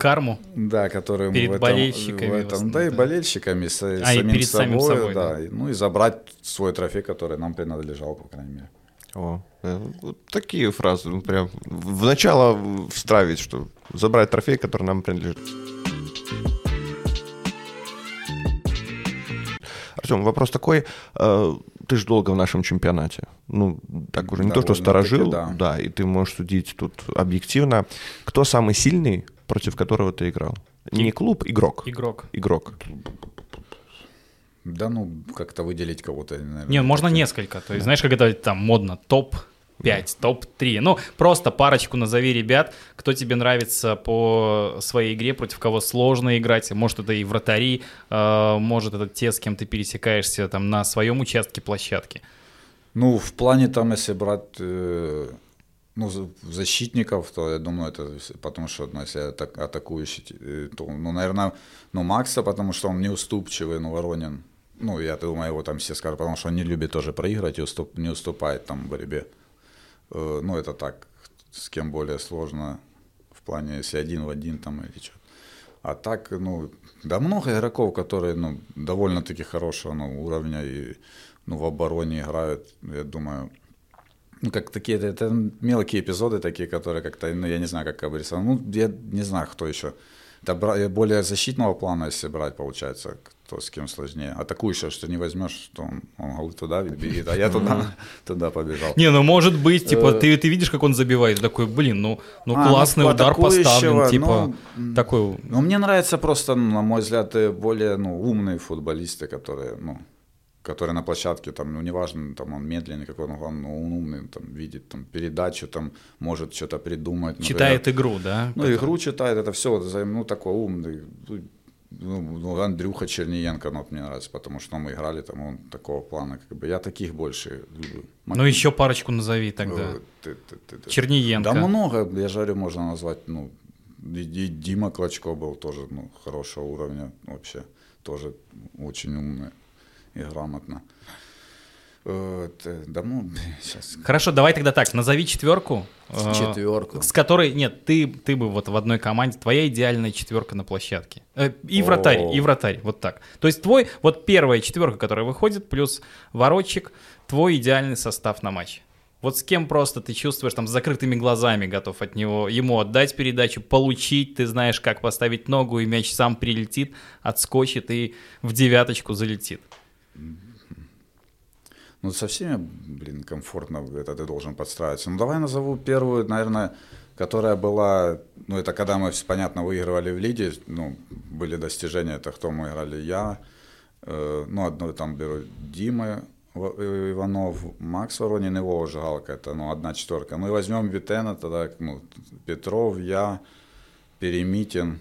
B: Карму?
C: да, которые
B: Перед
C: мы в этом,
B: болельщиками
C: в
B: в
C: этом,
B: основном,
C: да, и
B: да.
C: болельщиками, с,
B: А, и
C: самим
B: перед самим
C: собой,
B: собой, да.
C: да, и- ну и забрать свой трофей, который нам принадлежал, по крайней мере.
A: О, э, вот такие фразы, ну, прям в начало встравить, что забрать трофей, который нам принадлежит. Артем, вопрос такой. э, Ты же долго в нашем чемпионате. Ну, так уже не то, что сторожил,
C: да.
A: да, и ты можешь судить тут объективно. Кто самый сильный, против которого ты играл? Не клуб, игрок.
B: Игрок.
A: Игрок.
C: Да, ну, как-то выделить кого-то, наверное.
B: Не, можно несколько. То есть, знаешь, как это там модно, топ-5, топ-3. Ну, просто парочку назови ребят, кто тебе нравится по своей игре, против кого сложно играть. Может, это и вратари, э, может, это те, с кем ты пересекаешься там на своем участке площадки.
C: Ну, в плане там, если брать э, ну, за- защитников, то я думаю, это потому что, ну, если атак- атакующий, э, то, ну, наверное, ну, Макса, потому что он неуступчивый, ну, Воронин, ну, я думаю, его там все скажут, потому что он не любит тоже проиграть и уступ, не уступает там в борьбе. Э, ну, это так, с кем более сложно в плане, если один в один там или что. А так, ну, да много игроков, которые, ну, довольно-таки хорошего ну, уровня и ну, в обороне играют, я думаю, ну, как такие, это, это мелкие эпизоды такие, которые как-то, ну, я не знаю, как обрисовать. Ну, я не знаю, кто еще. Это более защитного плана, если брать, получается, кто с кем сложнее. Атакующего, что не возьмешь, что он, он голы туда бегит, а я туда, туда побежал.
B: Не, ну может быть, типа,
C: Э.
B: ты, ты видишь, как он забивает, такой, блин, ну, ну
C: А, ну,
B: классный удар
C: атакующего,
B: поставлен, типа,
C: ну,
B: такой...
C: Ну, мне нравится просто, ну, на мой взгляд, более ну, умные футболисты, которые, ну, которые на площадке, там, ну, неважно, там, он медленный, какой он, главное, но он умный, там, видит там, передачу, там, может что-то придумать. например.
B: Читает игру, да?
C: Ну, игру читает, это все, ну, такой умный. Ну, ну, Андрюха Черниенко, ну, вот мне нравится, потому что мы играли, там, он такого плана, как бы, я таких больше люблю.
B: Ну еще парочку назови тогда.
C: Э, ты- ты- ты- ты-
B: Черниенко.
C: да много, я говорю, можно назвать, ну, и, и Дима Клочко был тоже, ну, хорошего уровня вообще, тоже очень умный и грамотно. Э, т- Да, ну, сейчас.
B: Хорошо, давай тогда так, назови четверку. э,
C: Четверку.
B: С которой, нет, ты, ты бы вот в одной команде, твоя идеальная четверка на площадке. Э, И вратарь, и вратарь, вот так. То есть твой, вот первая четверка, которая выходит, плюс воротчик, твой идеальный состав на матч. Вот с кем просто ты чувствуешь там с закрытыми глазами готов от него, ему отдать передачу, получить, ты знаешь, как поставить ногу, и мяч сам прилетит, отскочит и в девяточку залетит.
C: Ну, со всеми, блин, комфортно это ты должен подстраиваться. Ну, давай назову первую, наверное, которая была, ну, это когда мы, понятно, выигрывали в лиге, ну, были достижения, это кто мы играли, я, э, ну, одну там беру Дима Ва- э, Иванов, Макс Воронин и Вова Жигалка, это, ну, одна четверка. Ну, и возьмем Витена тогда, ну, Петров, я, Перемитин,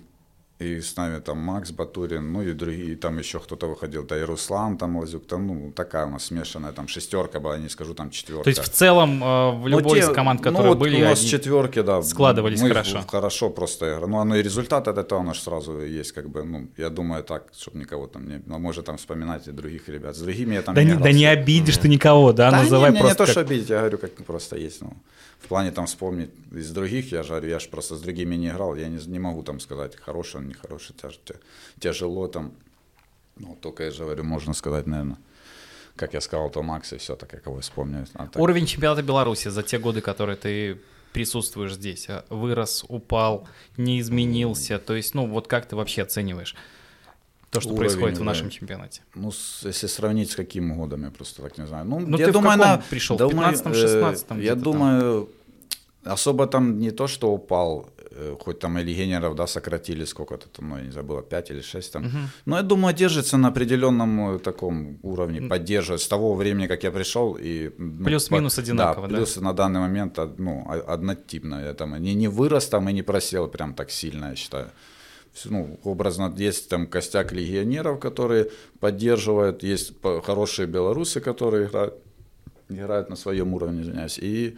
C: и с нами там Макс Батурин, ну и другие, там еще кто-то выходил, да и Руслан там Лазюк, там, ну, такая у нас смешанная, там шестерка была, не скажу, там четверка.
B: То есть в целом э, в любой
C: Ну, те-
B: из команд, которые
C: ну, вот
B: были,
C: у нас четверки, да.
B: складывались
C: мы
B: хорошо.
C: Хорошо просто. Ну, оно и результат от этого, оно же сразу есть, как бы, ну, я думаю так, чтобы никого там не... Ну, может там вспоминать и других ребят. С другими я там
B: Да, не,
C: играл.
B: да не обидишь ты никого, да,
C: Да
B: называй
C: не, не,
B: просто
C: не то,
B: как-
C: что обидеть, я говорю, как просто есть. Ну, в плане там вспомнить из других, я же я же просто с другими не играл, я не, не могу там сказать, хороший он, нехороший, тяж, тя- тяжело там. Ну, только я же говорю, можно сказать, наверное, как я сказал, то Макс и все, так я кого вспомню. А так-
B: Уровень чемпионата Беларуси за те годы, которые ты присутствуешь здесь, а, вырос, упал, не изменился. То есть, ну, вот как ты вообще оцениваешь то, что
C: Уровень,
B: происходит в
C: да.
B: нашем чемпионате?
C: Ну, с- если сравнить с каким годом, я просто так не знаю. Ну,
B: Ну,
C: я
B: ты в
C: думаю,
B: каком
C: на-
B: пришел? В
C: думаю,
B: 15-м,
C: э,
B: 16-м
C: Я
B: там?
C: думаю, особо там не то, что упал, э, хоть там и легионеров, да, сократили сколько-то там, ну, я не забыла, 5 или 6 там. Но я думаю, держится на определенном э, таком уровне, поддерживает с того времени, как я пришел. и ну,
B: Плюс-минус
C: по-
B: одинаково, да?
C: плюс на данный момент од- ну, однотипно. Я там не, не вырос там и не просел прям так сильно, я считаю. Ну, образно, есть там костяк легионеров, которые поддерживают, есть хорошие белорусы, которые играют, играют на своем уровне, извиняюсь. И,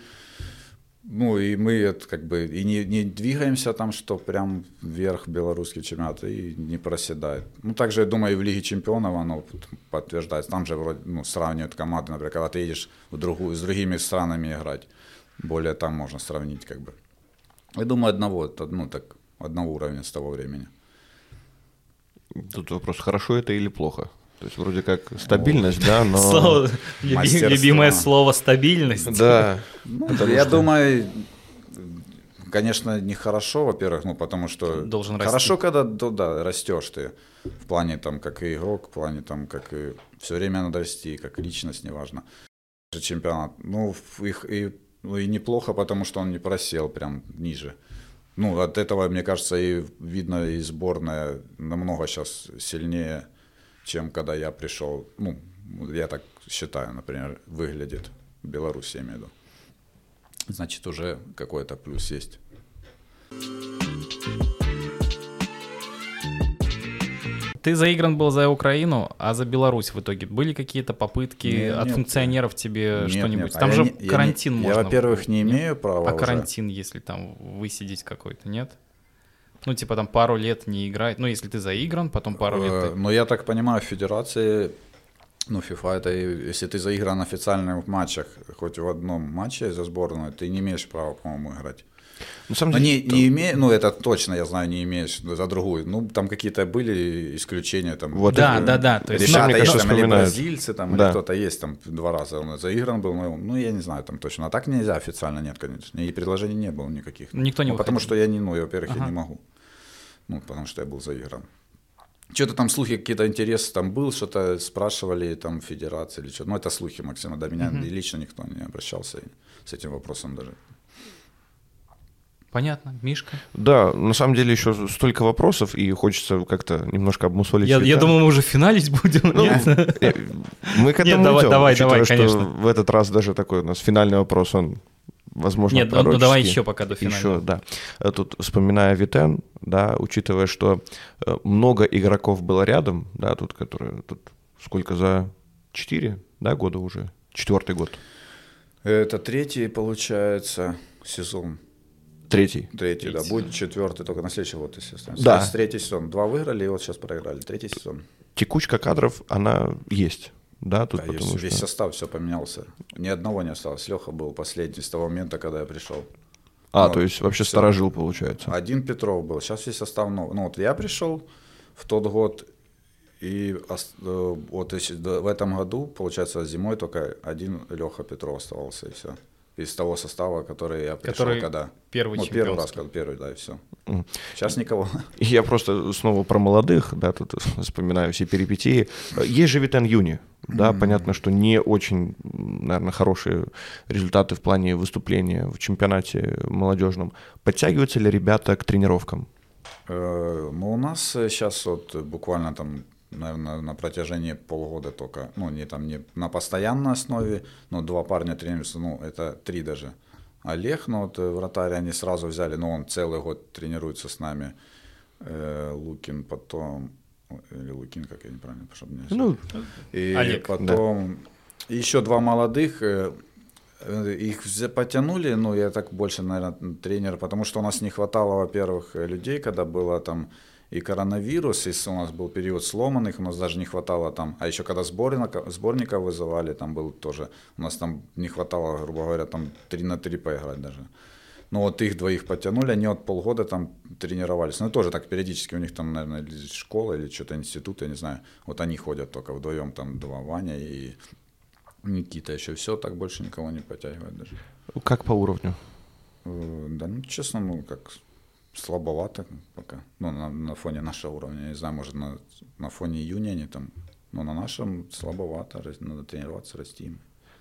C: ну, и мы это как бы и не, не двигаемся там, что прям вверх белорусский чемпионат, и не проседает. Ну, также, я думаю, и в Лиге чемпионов оно подтверждается. Там же вроде, ну, сравнивают команды, например, когда ты едешь в другую, с другими странами играть. Более там можно сравнить как бы. Я думаю, одного, это, ну, так, одного уровня с того времени.
A: Тут вопрос, хорошо это или плохо? То есть вроде как стабильность, да, но...
B: Слово- люби- любимое слово стабильность.
A: Да.
C: Ну, я
A: что-
C: думаю, конечно, нехорошо, во-первых, ну, потому что...
B: Должен расти.
C: Хорошо, когда, да, да, растешь ты. В плане, там, как и игрок, в плане, там, как и... Все время надо расти, как личность, неважно. Чемпионат. Ну, их, и, ну, и неплохо, потому что он не просел прям ниже. Ну, от этого, мне кажется, и видно, и сборная намного сейчас сильнее, чем когда я пришел. Ну, я так считаю, например, выглядит в Беларуси, я имею в виду. Значит, уже какой-то плюс есть.
B: Ты заигран был за Украину, а за Беларусь в итоге были какие-то попытки
C: Нет,
B: от
C: нет.
B: функционеров тебе что-нибудь?
C: А
B: Там
C: я
B: же
C: я
B: карантин
C: не-
B: можно.
C: Я, во-первых, не имею права
B: А
C: уже.
B: карантин, если там высидеть какой-то, нет? Ну, типа там пару лет не играть. Ну, если ты заигран, потом пару лет
C: Э,
B: ты...
C: Но я так понимаю, в федерации, ну, FIFA, это если ты заигран в официальных матчах, хоть в одном матче за сборную, ты не имеешь права, по-моему, играть.
A: На самом
C: Ну,
A: деле,
C: не, не имею, ну, это точно, я знаю, не имеешь за другую. Ну, там какие-то были исключения. Там,
A: Вот
B: Да,
C: э,
B: да, да, то есть,
C: ребята
A: ну,
C: есть,
A: кажется,
C: там, или бразильцы, там,
A: Да.
C: или кто-то есть, там, два раза он заигран был, ну, ну, я не знаю, там точно. А так нельзя официально, нет, конечно. И предложений не было никаких.
B: Никто не
C: ну, Потому что я не, ну, я, во-первых, я
B: Ага.
C: не могу. Ну, потому что я был заигран. Что-то там слухи, какие-то интересы там был, что-то спрашивали там федерации или что. Ну, это слухи, Максима, до меня и лично никто не обращался и с этим вопросом даже.
B: Понятно, Мишка.
A: Да, на самом деле еще столько вопросов, и хочется как-то немножко обмусолить.
B: Я, я думал, мы уже финалить будем.
A: Ну,
B: Нет?
A: Мы к
B: Нет,
A: этому
B: давай,
A: идем,
B: давай,
A: учитывая,
B: давай,
A: что
B: конечно.
A: в этот раз даже такой у нас финальный вопрос, он, возможно,
B: Нет, ну, ну, давай еще пока до финала.
A: Еще, да. Э, Тут, вспоминая Витен, да, учитывая, что э, много игроков было рядом, да, тут, которые, тут сколько за 4, да, года уже? Четвертый год.
C: Это третий, получается, сезон.
A: Третий.
C: Третий, да.
B: Третий.
C: Будет четвертый только на следующий год, естественно.
A: Да.
C: Есть третий сезон. Два выиграли, и вот сейчас проиграли. Третий сезон.
A: Текучка кадров, она есть, да, тут
C: Да,
A: потому
C: весь, весь
A: что...
C: состав все поменялся. Ни одного не осталось. Леха был последний с того момента, когда я пришел.
A: А,
C: Ну,
A: то есть вообще
C: всё.
A: сторожил, получается.
C: Один Петров был. Сейчас весь состав новый. Ну вот я пришел в тот год, и э, вот в этом году, получается, зимой только один Леха Петров оставался, и все. Из того состава, который я пришел,
B: Который
C: когда...
B: первый
C: ну, первый раз, когда первый, да, и все. Сейчас никого.
A: Я просто снова про молодых, да, тут вспоминаю все перипетии. Есть же Витен Юни, да, понятно, что не очень, наверное, хорошие результаты в плане выступления в чемпионате молодежном. Подтягиваются ли ребята к тренировкам?
C: Э, Ну, у нас сейчас вот буквально там, наверное, на протяжении полгода только, ну, не там, не на постоянной основе, но два парня тренируются, ну, это три даже. Олег, ну, вот э, вратарь они сразу взяли, но он целый год тренируется с нами. э, Лукин, потом или Лукин, как я неправильно, чтобы не
A: Ну,
C: и
B: Олег,
C: потом еще два молодых, э, э, их потянули, ну, я так больше, наверное, тренер, потому что у нас не хватало, во-первых, людей, когда было там и коронавирус, и с- у нас был период сломанных, у нас даже не хватало там, а еще когда сборника, сборника вызывали, там был тоже, у нас там не хватало, грубо говоря, там 3 на 3 поиграть даже. Ну вот их двоих потянули, они вот полгода там тренировались. Ну тоже так периодически у них там, наверное, школа или что-то институт, я не знаю. Вот они ходят только вдвоем, там два Ваня и Никита еще все, так больше никого не потягивает даже.
A: как по уровню?
C: Э, Да, ну честно, ну как слабовато пока. Ну, на, на фоне нашего уровня. Не знаю, может, на, на фоне июня они там. Но на нашем слабовато, надо тренироваться, расти.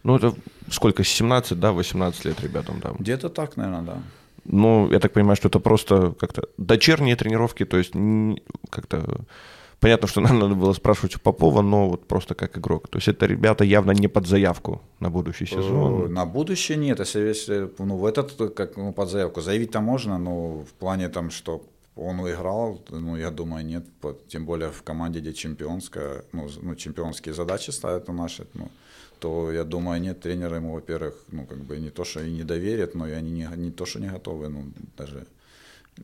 A: Ну, это сколько, 17, да, 18 лет ребятам, да.
C: Где-то так, наверное, да.
A: Ну, я так понимаю, что это просто как-то дочерние тренировки, то есть как-то... Понятно, что нам надо было спрашивать у Попова, но вот просто как игрок. То есть это ребята явно не под заявку на будущий
C: Э,
A: сезон.
C: На будущее нет, если, если ну, в этот, как ну, под заявку, заявить-то можно, но в плане там, что он выиграл, ну, я думаю, нет, тем более в команде, где чемпионская, ну, ну, чемпионские задачи ставят у наши, ну, то, я думаю, нет, тренеры ему, во-первых, ну, как бы не то, что и не доверят, но и они не, не то, что не готовы, ну, даже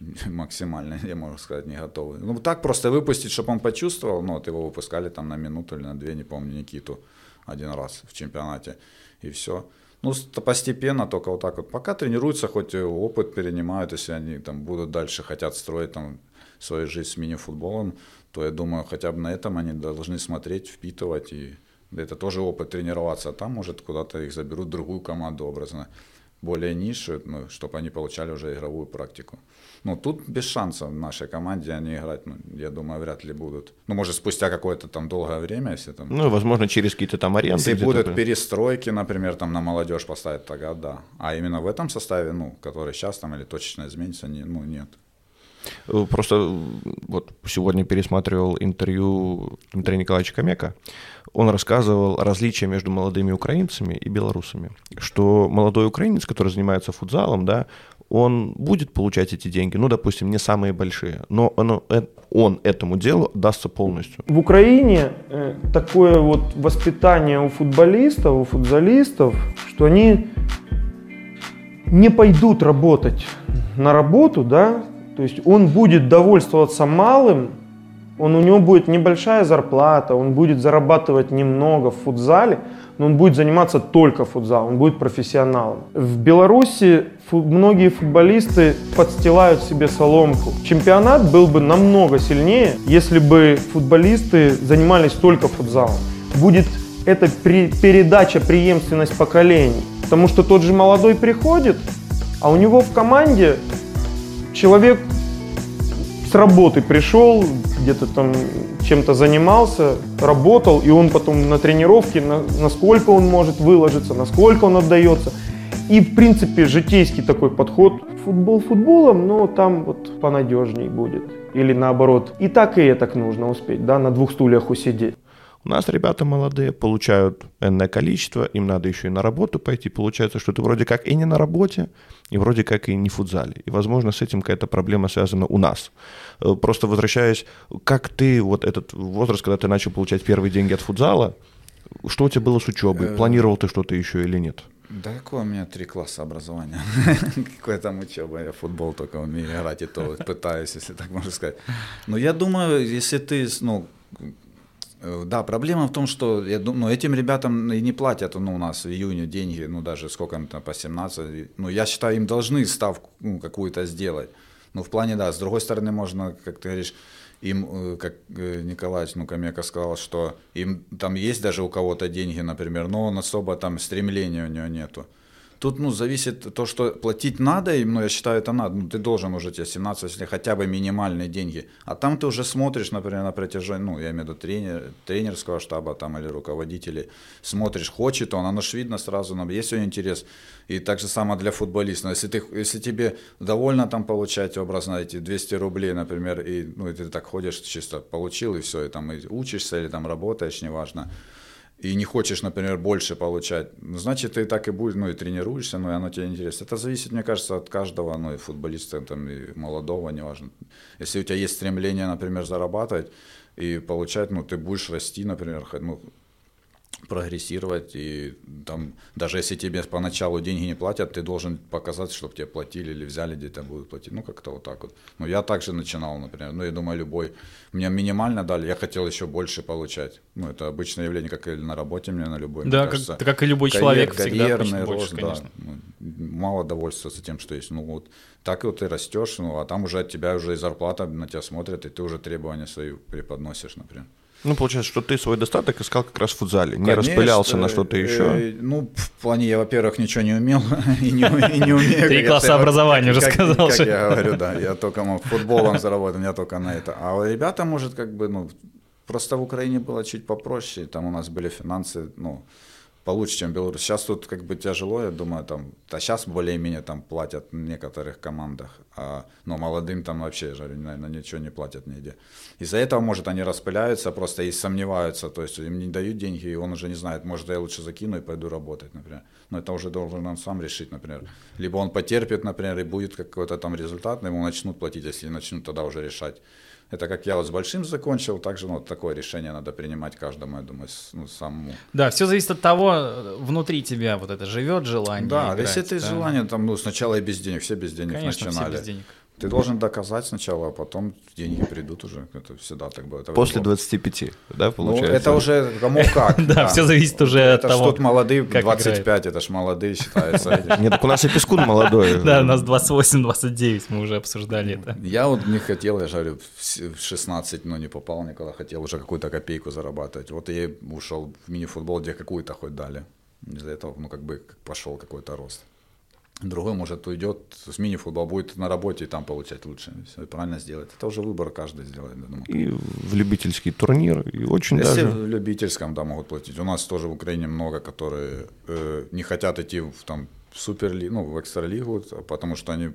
C: максимально, я могу сказать, не готовы. Ну, так просто выпустить, чтобы он почувствовал, ну, вот его выпускали там на минуту или на две, не помню, Никиту один раз в чемпионате, и все. Ну, постепенно, только вот так вот. Пока тренируются, хоть опыт перенимают, если они там будут дальше хотят строить там свою жизнь с мини-футболом, то я думаю, хотя бы на этом они должны смотреть, впитывать, и это тоже опыт тренироваться, а там, может, куда-то их заберут в другую команду образно, более низшую, ну, чтобы они получали уже игровую практику. Ну, тут без шансов в нашей команде они играть, ну, я думаю, вряд ли будут. Ну, может, спустя какое-то там долгое время, если там...
A: Ну, возможно, через какие-то там аренды.
C: Если будут перестройки, например, там на молодежь поставить, тогда да. А именно в этом составе, ну, который сейчас там или точечно изменится, не, ну, нет.
A: Э, Просто э, вот сегодня пересматривал интервью Дмитрия Николаевича Комека. Он рассказывал различия между молодыми украинцами и белорусами. Что молодой украинец, который занимается футзалом, да, он будет получать эти деньги, ну, допустим, не самые большие, но он, э, он этому делу отдастся полностью.
D: В Украине такое вот воспитание у футболистов, у футболистов, что они не пойдут работать на работу, да, то есть он будет довольствоваться малым, он, у него будет небольшая зарплата, он будет зарабатывать немного в футзале, но он будет заниматься только футзалом, он будет профессионалом. В Беларуси фу- многие футболисты подстилают себе соломку. Чемпионат был бы намного сильнее, если бы футболисты занимались только футзалом. Будет эта при- передача, преемственность поколений. Потому что тот же молодой приходит, а у него в команде человек с работы пришел, где-то там чем-то занимался, работал, и он потом на тренировке, на- насколько он может выложиться, насколько он отдается. И, в принципе, житейский такой подход. Футбол футболом, но там вот понадежней будет. Или наоборот. И так, и это нужно успеть, да, на двух стульях усидеть.
A: У нас ребята молодые, получают энное количество, им надо еще и на работу пойти. Получается, что ты вроде как и не на работе, и вроде как и не в футзале. И, возможно, с этим какая-то проблема связана у нас. Э, Просто возвращаясь, как ты, вот этот возраст, когда ты начал получать первые деньги от футзала, что у тебя было с учебой? Планировал ты что-то еще или нет?
C: Да какое у меня три класса образования? Какая там учеба? Я футбол только умею играть, и то пытаюсь, если так можно сказать. Но я думаю, если ты, ну, э, да, проблема в том, что я думаю, ну, этим ребятам и не платят, ну, у нас в июне деньги, ну, даже сколько там, по 17, и- ну, я считаю, им должны ставку ну, какую-то сделать. Ну, в плане, да, с другой стороны, можно, как ты говоришь, им, э, как э, Николай ну, Камека сказал, что им там есть даже у кого-то деньги, например, но он особо там стремления у него нету. Тут, ну, зависит то, что платить надо им, ну, я считаю, это надо. Ну, ты должен уже тебе 17, если хотя бы минимальные деньги. А там ты уже смотришь, например, на протяжении, ну, я имею в виду тренер, тренерского штаба там или руководителей, смотришь, хочет он, оно ж видно сразу, нам есть у него интерес. И так же само для футболиста. Если, ты, если тебе довольно там получать, образно, эти 200 рублей, например, и, ну, и ты так ходишь, чисто получил, и все, и там и учишься, или там работаешь, неважно, и не хочешь, например, больше получать, ну, значит, ты так и будешь, ну, и тренируешься, ну, и оно тебе интересно. Это зависит, мне кажется, от каждого, ну, и футболиста, там, и молодого, неважно. Если у тебя есть стремление, например, зарабатывать и получать, ну, ты будешь расти, например, ну, прогрессировать, и там, даже если тебе поначалу деньги не платят, ты должен показать, чтобы тебе платили или взяли, где-то будут платить, ну, как-то вот так вот. Ну, я также начинал, например, ну, я думаю, любой, мне минимально дали, я хотел еще больше получать, ну, это обычное явление, как и на работе мне, на любой,
B: Да,
C: мне
B: как,
C: кажется.
B: как и любой
C: Карьер-
B: человек всегда
C: карьерный
B: хочет больше,
C: рост, да.
B: конечно.
C: Ну, мало довольствоваться тем, что есть. Ну вот так вот ты растешь, ну а там уже от тебя уже и зарплата на тебя смотрят, и ты уже требования свои преподносишь, например.
A: Ну, получается, что ты свой достаток искал как раз в футзале, не
C: Конечно,
A: распылялся на что-то
C: э,
A: еще.
C: Ну, в плане я, во-первых, ничего не умел и не, и не умею.
B: Три класса образования уже
C: как-
B: сказал,
C: Как я говорю, да, я только мог футболом заработать, я только на это. А у ребята, может, как бы, ну, просто в Украине было чуть попроще, там у нас были финансы, ну, получше, чем в Беларуси. Сейчас тут как бы тяжело, я думаю, там, а сейчас более-менее там платят в некоторых командах, а, но молодым там вообще, наверное, ничего не платят нигде. Из-за этого, может, они распыляются просто и сомневаются, то есть им не дают деньги, и он уже не знает, может, я лучше закину и пойду работать, например. Но это уже должен он сам решить, например. Либо он потерпит, например, и будет какой-то там результат, ему начнут платить, если начнут, тогда уже решать. Это как я вот с большим закончил, также ну, вот такое решение надо принимать каждому, я думаю, с- ну, самому.
B: Да, все зависит от того, э, внутри тебя вот это живет желание.
C: Да,
B: играть,
C: если ты
B: да.
C: желание, там, ну, сначала и без денег, все без денег
B: Конечно, все
C: начинали.
B: без денег.
C: Ты должен доказать сначала, а потом деньги придут уже. Это всегда так было. Это
A: После
C: было.
A: 25, да,
C: Ну,
A: получается?
C: это уже кому как.
B: Да, всё зависит уже от
C: это ж
B: того,
C: тут молодые,
B: как
C: 25, это ж молодые считается.
A: Нет, так у нас и Пескун молодой.
B: Да, у нас 28-29, мы уже обсуждали это.
C: Я вот не хотел, я же говорю, в с- в 16, но не попал никуда, хотел уже какую-то копейку зарабатывать. Вот я ушел в мини-футбол, где какую-то хоть дали. Из-за этого, ну, как бы пошел какой-то рост. Другой, может, уйдет с мини-футбол, будет на работе и там получать лучше. Все правильно сделать. Это уже выбор каждый сделает, я думаю.
A: И в любительский турнир, и очень
C: Если
A: даже...
C: в любительском, да, могут платить. У нас тоже в Украине много, которые э, не хотят идти в, там, в суперлигу, ну, в экстралигу, потому что они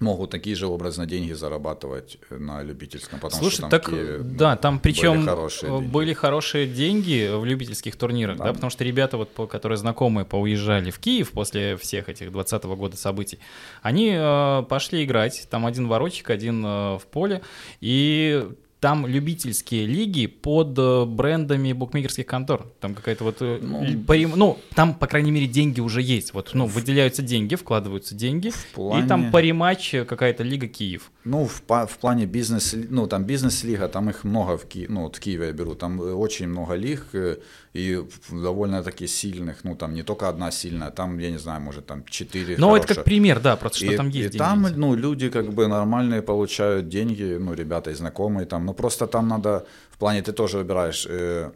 C: могут такие же образно деньги зарабатывать на любительском, потому
B: Слушай,
C: что там
B: так,
C: в Киеве, ну,
B: да, там причем
C: были хорошие деньги.
B: были хорошие деньги в любительских турнирах, да,
C: Да.
B: потому что ребята, вот, по- которые знакомые, поуезжали в Киев после всех этих 20 года событий, они э, пошли играть, там один воротчик, один э, в поле, и там любительские лиги под э, брендами букмекерских контор. Там какая-то вот... э,
C: Ну,
B: ну, там, по крайней мере, деньги уже есть. Вот, ну, выделяются деньги, вкладываются деньги, и там
C: плане-
B: париматч э, какая-то лига Киев.
C: Ну, в, в плане бизнес, ну, там бизнес-лига, там их много в, Ки... ну, вот в Киеве я беру, там очень много лиг, и довольно-таки сильных, ну, там не только одна сильная, там, я не знаю, может, там четыре
B: Ну, это как пример, да, просто что
C: и,
B: там есть
C: и
B: деньги.
C: там, ну, люди как бы нормальные получают деньги, ну, ребята и знакомые там, но просто там надо, в плане ты тоже выбираешь, э,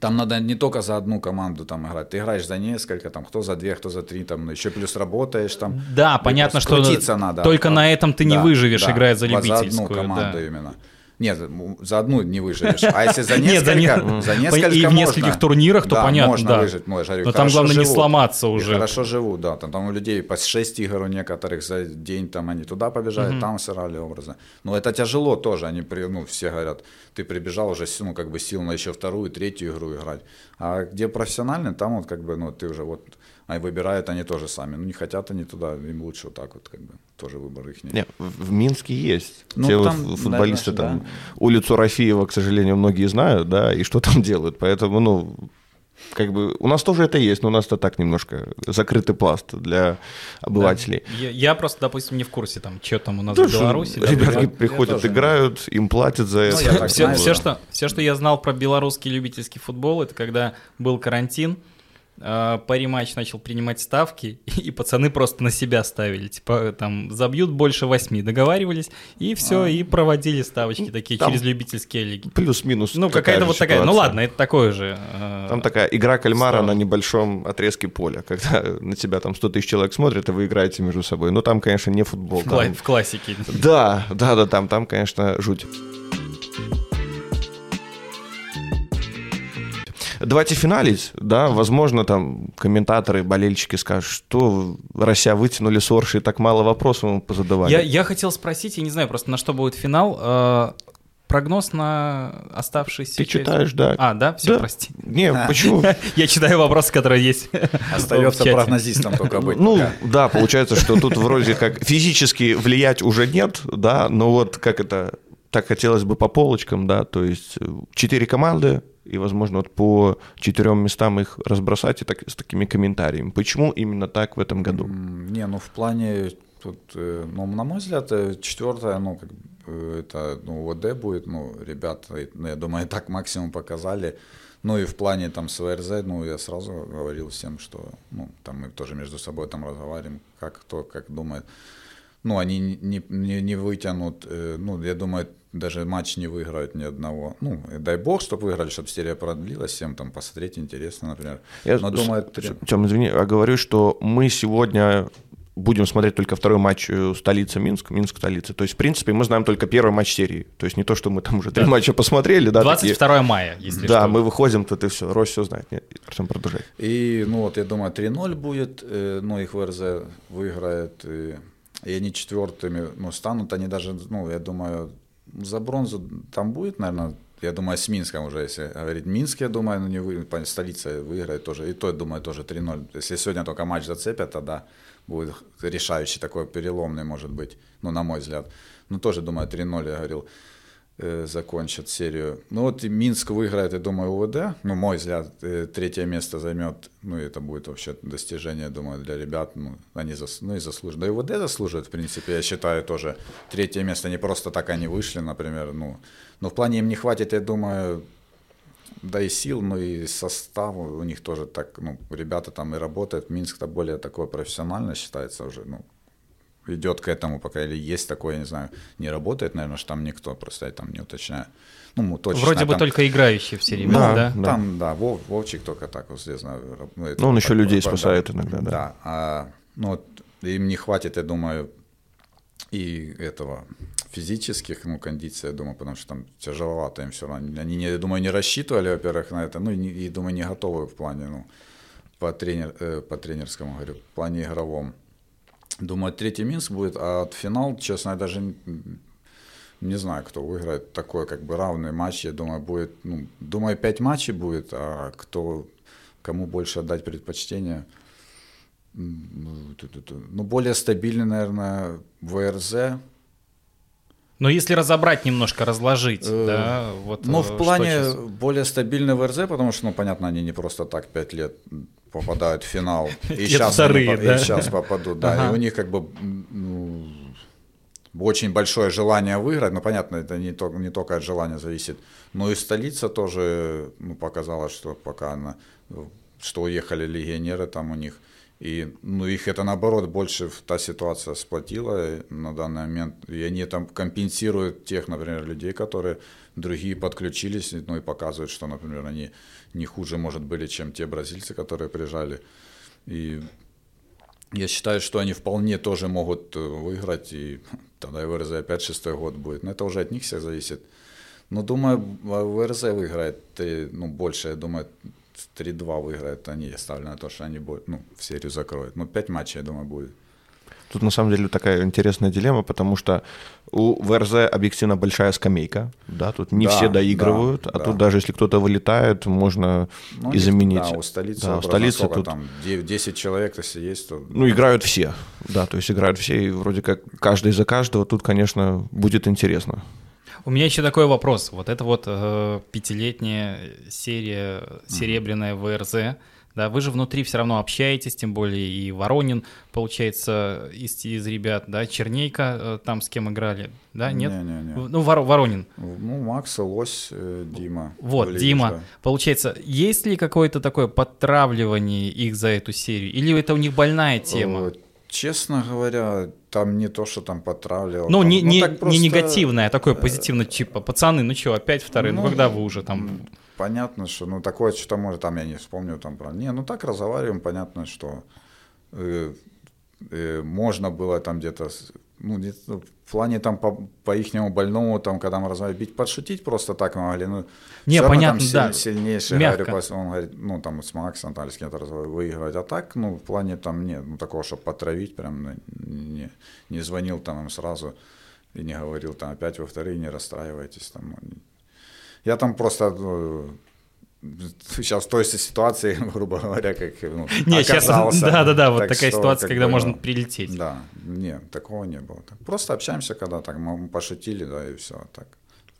C: там надо не только за одну команду там играть, ты играешь за несколько, там, кто за две, кто за три, там, еще плюс работаешь там.
B: Да, понятно, что
C: надо.
B: только на этом ты не
C: Да,
B: выживешь,
C: да,
B: играя за любительскую.
C: За одну команду
B: да.
C: именно. Нет, за одну не выживешь. А если за
B: Нет, за
C: несколько,
B: не-
C: за несколько
B: и в
C: можно.
B: нескольких турнирах, то
C: Да,
B: понятно,
C: можно
B: да.
C: выжить. Говорю,
B: Но там главное не
C: живут.
B: сломаться
C: И
B: уже.
C: хорошо живут, да. Там, там у людей по 6 игр у некоторых за день, там они туда побежали, там сыграли образно. Но это тяжело тоже. Они, при- ну, все говорят, ты прибежал уже, ну, как бы сил на еще вторую, третью игру играть. А где профессионально, там вот как бы, ну, ты уже вот, а выбирают они тоже сами. Ну, не хотят они туда, им лучше вот так вот, как бы, тоже выбор их нет.
A: Не, в Минске есть.
C: Ну,
A: Те
C: там,
A: фу- футболисты
C: наверное,
A: там улицу Рафиева, к сожалению, многие знают, да, и что там делают. Поэтому, ну, как бы у нас тоже это есть, но у нас это так немножко закрытый пласт для обывателей.
B: Я, я просто, допустим, не в курсе, там, что там у нас
A: Да,
B: в Беларуси. да,
A: ребятки
C: я-
A: приходят, играют, им платят за это.
C: Ну, я так
B: все,
C: знаю,
B: все,
C: да.
B: что, все, что я знал про белорусский любительский футбол, это когда был карантин, э, париматч начал принимать ставки, и пацаны просто на себя ставили. Типа, там, забьют больше восьми, договаривались, и все, и проводили ставочки такие
A: там
B: через любительские лиги.
A: Плюс-минус.
B: Ну, какая-то вот такая, ну
A: ситуация.
B: ладно, это такое же. э,
A: Там такая игра кальмара
B: Здорово.
A: на небольшом отрезке поля, когда на тебя там 100 тысяч человек смотрят, и вы играете между собой. Но там, конечно, не футбол.
B: в,
A: там-
B: в классике.
A: Да, да, да, там, там, конечно, жуть. Давайте финалить, да, возможно, там комментаторы, болельщики скажут, что Россия вытянули с Орши, и так мало вопросов ему позадавали.
B: Я, я хотел спросить, я не знаю просто, на что будет финал. э, прогноз на оставшиеся...
A: Ты
B: часть?
A: читаешь, да.
B: А, да? Все,
A: Да.
B: прости.
A: Не, почему?
B: Я читаю вопросы, которые есть.
C: Остается прогнозистом только быть.
A: Ну, да, получается, что тут вроде как физически влиять уже нет, да, но вот как это, так хотелось бы по полочкам, да, то есть э, четыре команды, и, возможно, вот по четырем местам их разбросать и так, с такими комментариями. Почему именно так в этом году?
C: Не, ну в плане тут, э, ну, на мой взгляд, э, четвертое, ну, как это, ну, ВД будет, ну, ребята, ну, я думаю, так максимум показали. Ну и в плане там с ну, я сразу говорил всем, что, ну, там мы тоже между собой там разговариваем, как кто, как думает. Ну, они не, не, не- вытянут, э, ну, я думаю, даже матч не выиграют ни одного. Ну, дай бог, чтобы выиграли, чтобы серия продлилась, всем там посмотреть интересно, например.
A: Я,
C: Но думаю, три-
A: Тем, извини, я говорю, что мы сегодня будем смотреть только второй матч э, столица Минск, Минск столица. То есть, в принципе, мы знаем только первый матч серии. То есть не то, что мы там уже три матча посмотрели, да, такие.
B: 22 мая, если
A: Да,
B: что.
A: мы выходим, тут и все. Рось все знает. Нет, Артем, продолжай.
C: И, ну вот, я думаю, 3-0 будет, э, ну, их ВРЗ выиграет, и, и они четвертыми, ну, станут они даже, ну, я думаю, за бронзу там будет, наверное, я думаю, с Минском уже, если говорить Минск, я думаю, ну, не вы, столица выиграет тоже, и то, я думаю, тоже 3-0. Если сегодня только матч зацепят, тогда будет решающий такой переломный, может быть, ну, на мой взгляд. Ну, тоже, думаю, 3-0, я говорил закончат серию. Ну вот и Минск выиграет, я думаю, УВД. Ну, мой взгляд, третье место займет. Ну, это будет вообще достижение, думаю, для ребят. Ну, они зас, ну, и заслужат. Да и УВД заслуживает, в принципе, я считаю, тоже третье место. Не просто так они вышли, например. Ну, но в плане им не хватит, я думаю, да и сил, ну и состав у них тоже так, ну, ребята там и работают. Минск-то более такой профессионально считается уже, ну, идет к этому пока, или есть такое, я не знаю, не работает, наверное, что там никто, просто я там не уточняю. Ну, точно
B: Вроде бы
C: там-
B: только играющие все ребята, да?
A: да.
C: Там, да, Вов- Вовчик только так, вот здесь, знаю. Ну, это
A: Ну, он еще
C: так,
A: людей
C: вот, да.
A: спасает иногда, да.
C: Да, а, ну, им не хватит, я думаю, и этого физических, ну, кондиций, я думаю, потому что там тяжеловато им все равно. Они, не, я думаю, не рассчитывали, во-первых, на это, ну, и, думаю, не готовы в плане, ну, по, тренер, э, по тренерскому, говорю, в плане игровом. Думаю, третий Минск будет, а от финал, честно, я даже не знаю, кто выиграет. Такой как бы равный матч, я думаю, будет, ну, думаю, пять матчей будет, а кто, кому больше отдать предпочтение, ну, ну, более стабильный, наверное, ВРЗ.
B: Но если разобрать немножко, разложить,
C: Э,
B: да, вот...
C: Ну,
B: э,
C: в плане более стабильный ВРЗ, потому что, ну, понятно, они не просто так пять лет попадают в финал. И сейчас,
B: вторые, да?
C: сейчас попадут, да.
B: Ага.
C: И у них как бы ну, очень большое желание выиграть. Ну, понятно, это не только, не только от желания зависит. Но и столица тоже ну, показала, что пока она, что уехали легионеры там у них. И ну, их это наоборот больше та ситуация сплотила на данный момент. И они там компенсируют тех, например, людей, которые другие подключились, ну и показывают, что, например, они не хуже, может, были, чем те бразильцы, которые приезжали. И я считаю, что они вполне тоже могут э, выиграть, и тогда и ВРЗ опять шестой год будет. Но это уже от них всех зависит. Но думаю, ВРЗ выиграет, э, ну, больше, я думаю, 3-2 выиграет они, я ставлю на то, что они будут, ну, в серию закроют. Ну, 5 матчей, я думаю, будет.
A: Тут на самом деле такая интересная дилемма, потому что у ВРЗ объективно большая скамейка, да, тут не
C: Да,
A: все доигрывают,
C: да,
A: а
C: да.
A: тут даже если кто-то вылетает, можно
C: Ну,
A: и заменить.
C: Да, у столицы,
A: Да, у столицы тут,
C: там, 9 10 человек, если есть, то...
A: ну, играют все, да, то есть играют все, и вроде как каждый за каждого, тут, конечно, будет интересно.
B: У меня еще такой вопрос. Вот это вот э, пятилетняя серия, серебряная ВРЗ, да, вы же внутри все равно общаетесь, тем более и Воронин, получается, из, из ребят, да, Чернейка э, там с кем играли, да, нет?
C: Не-не-не.
B: Ну, Вор- Воронин.
C: Ну, Макс, Лось, э, Дима.
B: Вот,
C: Валерий,
B: Дима,
C: да.
B: получается, есть ли какое-то такое подтравливание их за эту серию? Или это у них больная тема?
C: Э, Честно говоря, там не то, что там потравливал.
B: Ну,
C: там,
B: не, не,
C: так
B: не
C: просто,
B: негативное, а такое позитивное, типа, пацаны, ну что, опять вторые, ну,
C: Ну,
B: когда вы уже там...
C: Понятно, что, ну, такое, что может, там, я не вспомню, там, про... Не, ну, так разговариваем, понятно, что э, э, можно было там где-то, ну, где в плане там по, по ихнему больному, там, когда мы разговаривали, бить, подшутить просто так мы могли, ну,
B: Не,
C: всё равно
B: понятно,
C: там
B: да,
C: сильнейший,
B: мягко.
C: говорю, он говорит, ну, там, с Максом, там, с кем-то выигрывать, а так, ну, в плане там нет, ну, такого, чтобы потравить, прям, ну, не, не звонил там им сразу, и не говорил там опять во вторые не расстраивайтесь. Там. ну, Я там просто ну, сейчас в той ситуации, грубо говоря, как ну,
B: Не, сейчас,
C: оказался.
B: да-да-да, вот
C: Так
B: такая
C: что,
B: ситуация, когда
C: бы,
B: можно прилететь.
C: Да, не, такого не было. Просто общаемся, когда так, мы пошутили, да, и все, так.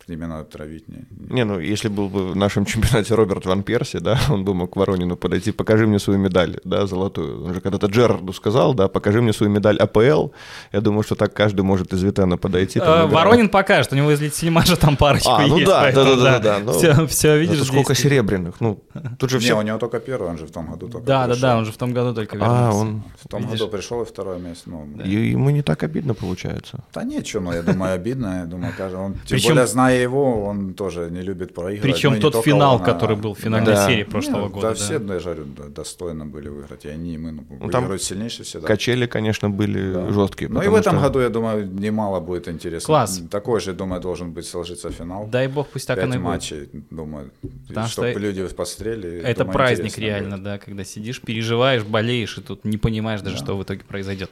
C: Именно травить не, не-
A: Не, ну если был бы в нашем чемпионате Роберт Ван Перси, да, он бы мог к Воронину подойти, покажи мне свою медаль, да, золотую. Он же когда-то Джерарду сказал, да, покажи мне свою медаль АПЛ. Я думаю, что так каждый может из Витена подойти. там,
B: Э,
A: набирать.
B: Воронин покажет, у него из Сельмажа там парочку
A: А, ну
B: есть.
A: да,
B: поэтому
A: да-да-да-да, ну,
B: Все, все, видишь,
A: Это сколько
B: здесь-
A: серебряных? Ну, тут же
C: Не,
A: все...
C: у него только первый, он же в том году только
B: Да, да,
C: пришел.
B: да, он же в том году только
A: А,
B: вернулся.
A: он...
C: В том
B: Видишь?
C: году пришел и второе место. Ну,
A: И ему не так обидно получается.
C: Да ничего, но я думаю, обидно. Я думаю, каждый, он, тем
B: Причем-
C: более, зная его, он тоже не любит проигрывать.
B: Причем
C: Ну,
B: тот финал,
C: он, а-
B: который был в финальной
A: Да.
B: серии прошлого
C: Не,
B: года.
C: Да,
B: да.
C: все, да, я говорю, да, достойно были выиграть. И они, и мы, ну,
A: там
C: выигрывают сильнейшие всегда.
A: Качели, конечно, были
C: Да.
A: жесткие.
C: Ну и в этом
A: что-
C: году, я думаю, немало будет интересно.
B: Класс.
C: Такой же, думаю, должен быть сложиться финал.
B: Дай бог, пусть так
C: Пять
B: оно и будет.
C: матчей, думаю,
B: Потому
C: чтобы
B: что
C: люди посмотрели.
B: Это
C: думаю,
B: праздник реально,
C: будет.
B: да, когда сидишь, переживаешь, болеешь, и тут не понимаешь даже, что в итоге произойдет.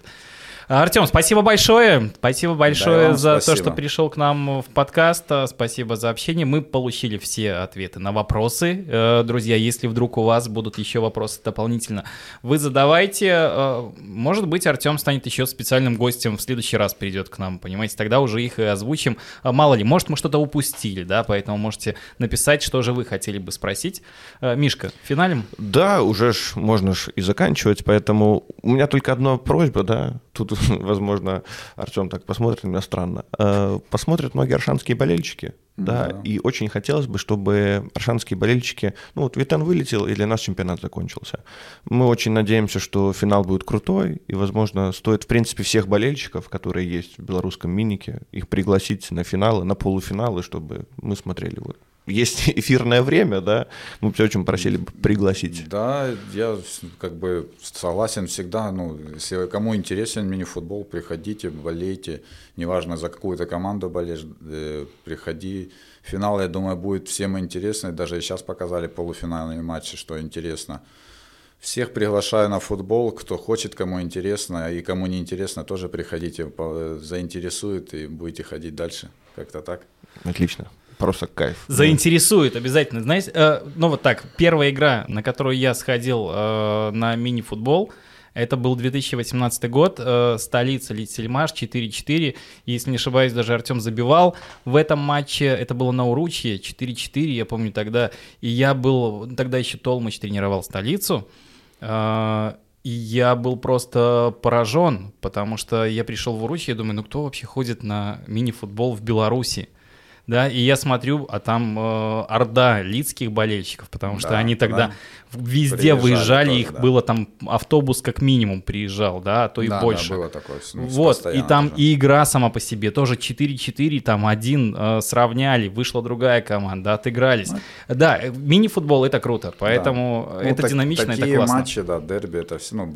B: Артем, спасибо большое. Спасибо большое
C: вам
B: за то,
C: спасибо.
B: что пришел к нам в подкаст. А, Спасибо за общение. Мы получили все ответы на вопросы. Э, Друзья, если вдруг у вас будут еще вопросы дополнительно, вы задавайте. Э, Может быть, Артем станет еще специальным гостем в следующий раз придет к нам, понимаете? Тогда уже их и озвучим. А Мало ли, может, мы что-то упустили, да, поэтому можете написать, что же вы хотели бы спросить. Э, Мишка, финалем?
A: Да, уже ж можно ж и заканчивать, поэтому у меня только одна просьба, да, тут, возможно, Артем так посмотрит на меня странно. Э, Посмотрят многие аршанские болельщики, да,
C: Да.
A: и очень хотелось бы, чтобы аршанские болельщики, ну вот Витен вылетел, и для нас чемпионат закончился. Мы очень надеемся, что финал будет крутой, и, возможно, стоит, в принципе, всех болельщиков, которые есть в белорусском минике, их пригласить на финалы, на полуфиналы, чтобы мы смотрели вот. Есть эфирное время, да, мы бы очень просили пригласить.
C: Да, я как бы согласен всегда. Ну, если кому интересен мини-футбол, приходите, болейте. Неважно, за какую-то команду болеешь, э, приходи. Финал, я думаю, будет всем интересно. Даже сейчас показали полуфинальные матчи, что интересно. Всех приглашаю на футбол, кто хочет, кому интересно, и кому не интересно, тоже приходите, заинтересует и будете ходить дальше. Как-то так.
A: Отлично. Просто кайф.
B: Заинтересует обязательно. Знаете, э, ну вот так, первая игра, на которую я сходил э, на мини-футбол, это был 2018 год, э, столица Литсельмаш 4-4. Если не ошибаюсь, даже Артем забивал в этом матче. Это было на Уручье 4-4, я помню тогда. И я был, тогда еще Толмач тренировал столицу. Э, И я был просто поражен, потому что я пришел в Уручье и думаю, ну кто вообще ходит на мини-футбол в Беларуси? Да, и я смотрю, а там э, орда лицких болельщиков, потому что
C: Да,
B: они тогда
C: да.
B: везде выезжали,
C: тоже,
B: их
C: да.
B: было там автобус как минимум приезжал, да, а то и
C: Да, да,
B: больше.
C: было такое. ну,
B: Вот, и там
C: тоже.
B: и игра сама по себе тоже 4-4, там один э, сравняли, вышла другая команда, отыгрались. Да, э, мини-футбол это круто, поэтому
C: Ну,
B: это
C: так-
B: динамично, это
C: такие
B: классно.
C: матчи, да, дерби, это все, ну,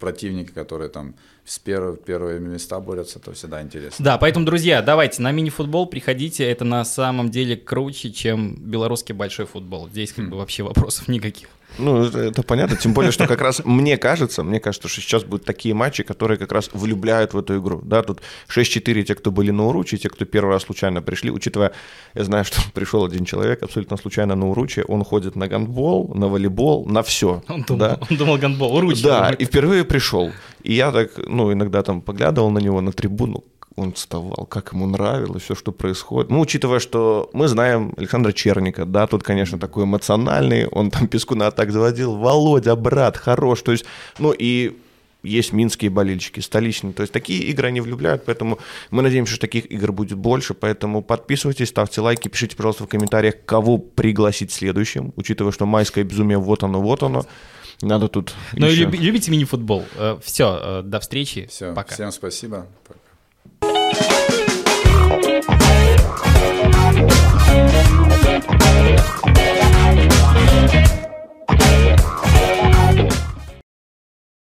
C: противники, которые там с первых, первые места борются, то всегда интересно.
B: Да, поэтому, друзья, давайте на мини-футбол приходите, это на самом деле круче, чем белорусский большой футбол. Здесь как бы вообще вопросов никаких.
A: Ну, это, это понятно, тем более, что как раз мне кажется, мне кажется, что сейчас будут такие матчи, которые как раз влюбляют в эту игру. Да, тут 6-4 те, кто были на Уруче, те, кто первый раз случайно пришли, учитывая, я знаю, что пришел один человек абсолютно случайно на Уруче, он ходит на гандбол, на волейбол, на все.
B: Он думал,
A: да.
B: он думал гандбол, ручка.
A: Да, и впервые пришел. И я так, ну, иногда там поглядывал на него на трибуну, он вставал, как ему нравилось все, что происходит. Ну, учитывая, что мы знаем Александра Черника, да, тут, конечно, такой эмоциональный, он там Пескуна так заводил, Володя, брат, хорош, то есть, ну, и есть минские болельщики, столичные, то есть такие игры они влюбляют, поэтому мы надеемся, что таких игр будет больше, поэтому подписывайтесь, ставьте лайки, пишите, пожалуйста, в комментариях, кого пригласить следующим, учитывая, что майское безумие, вот оно, вот оно, надо тут
B: Ну и
A: еще-
B: люби- любите мини-футбол. Все, до встречи.
C: Все,
B: Пока.
C: всем спасибо.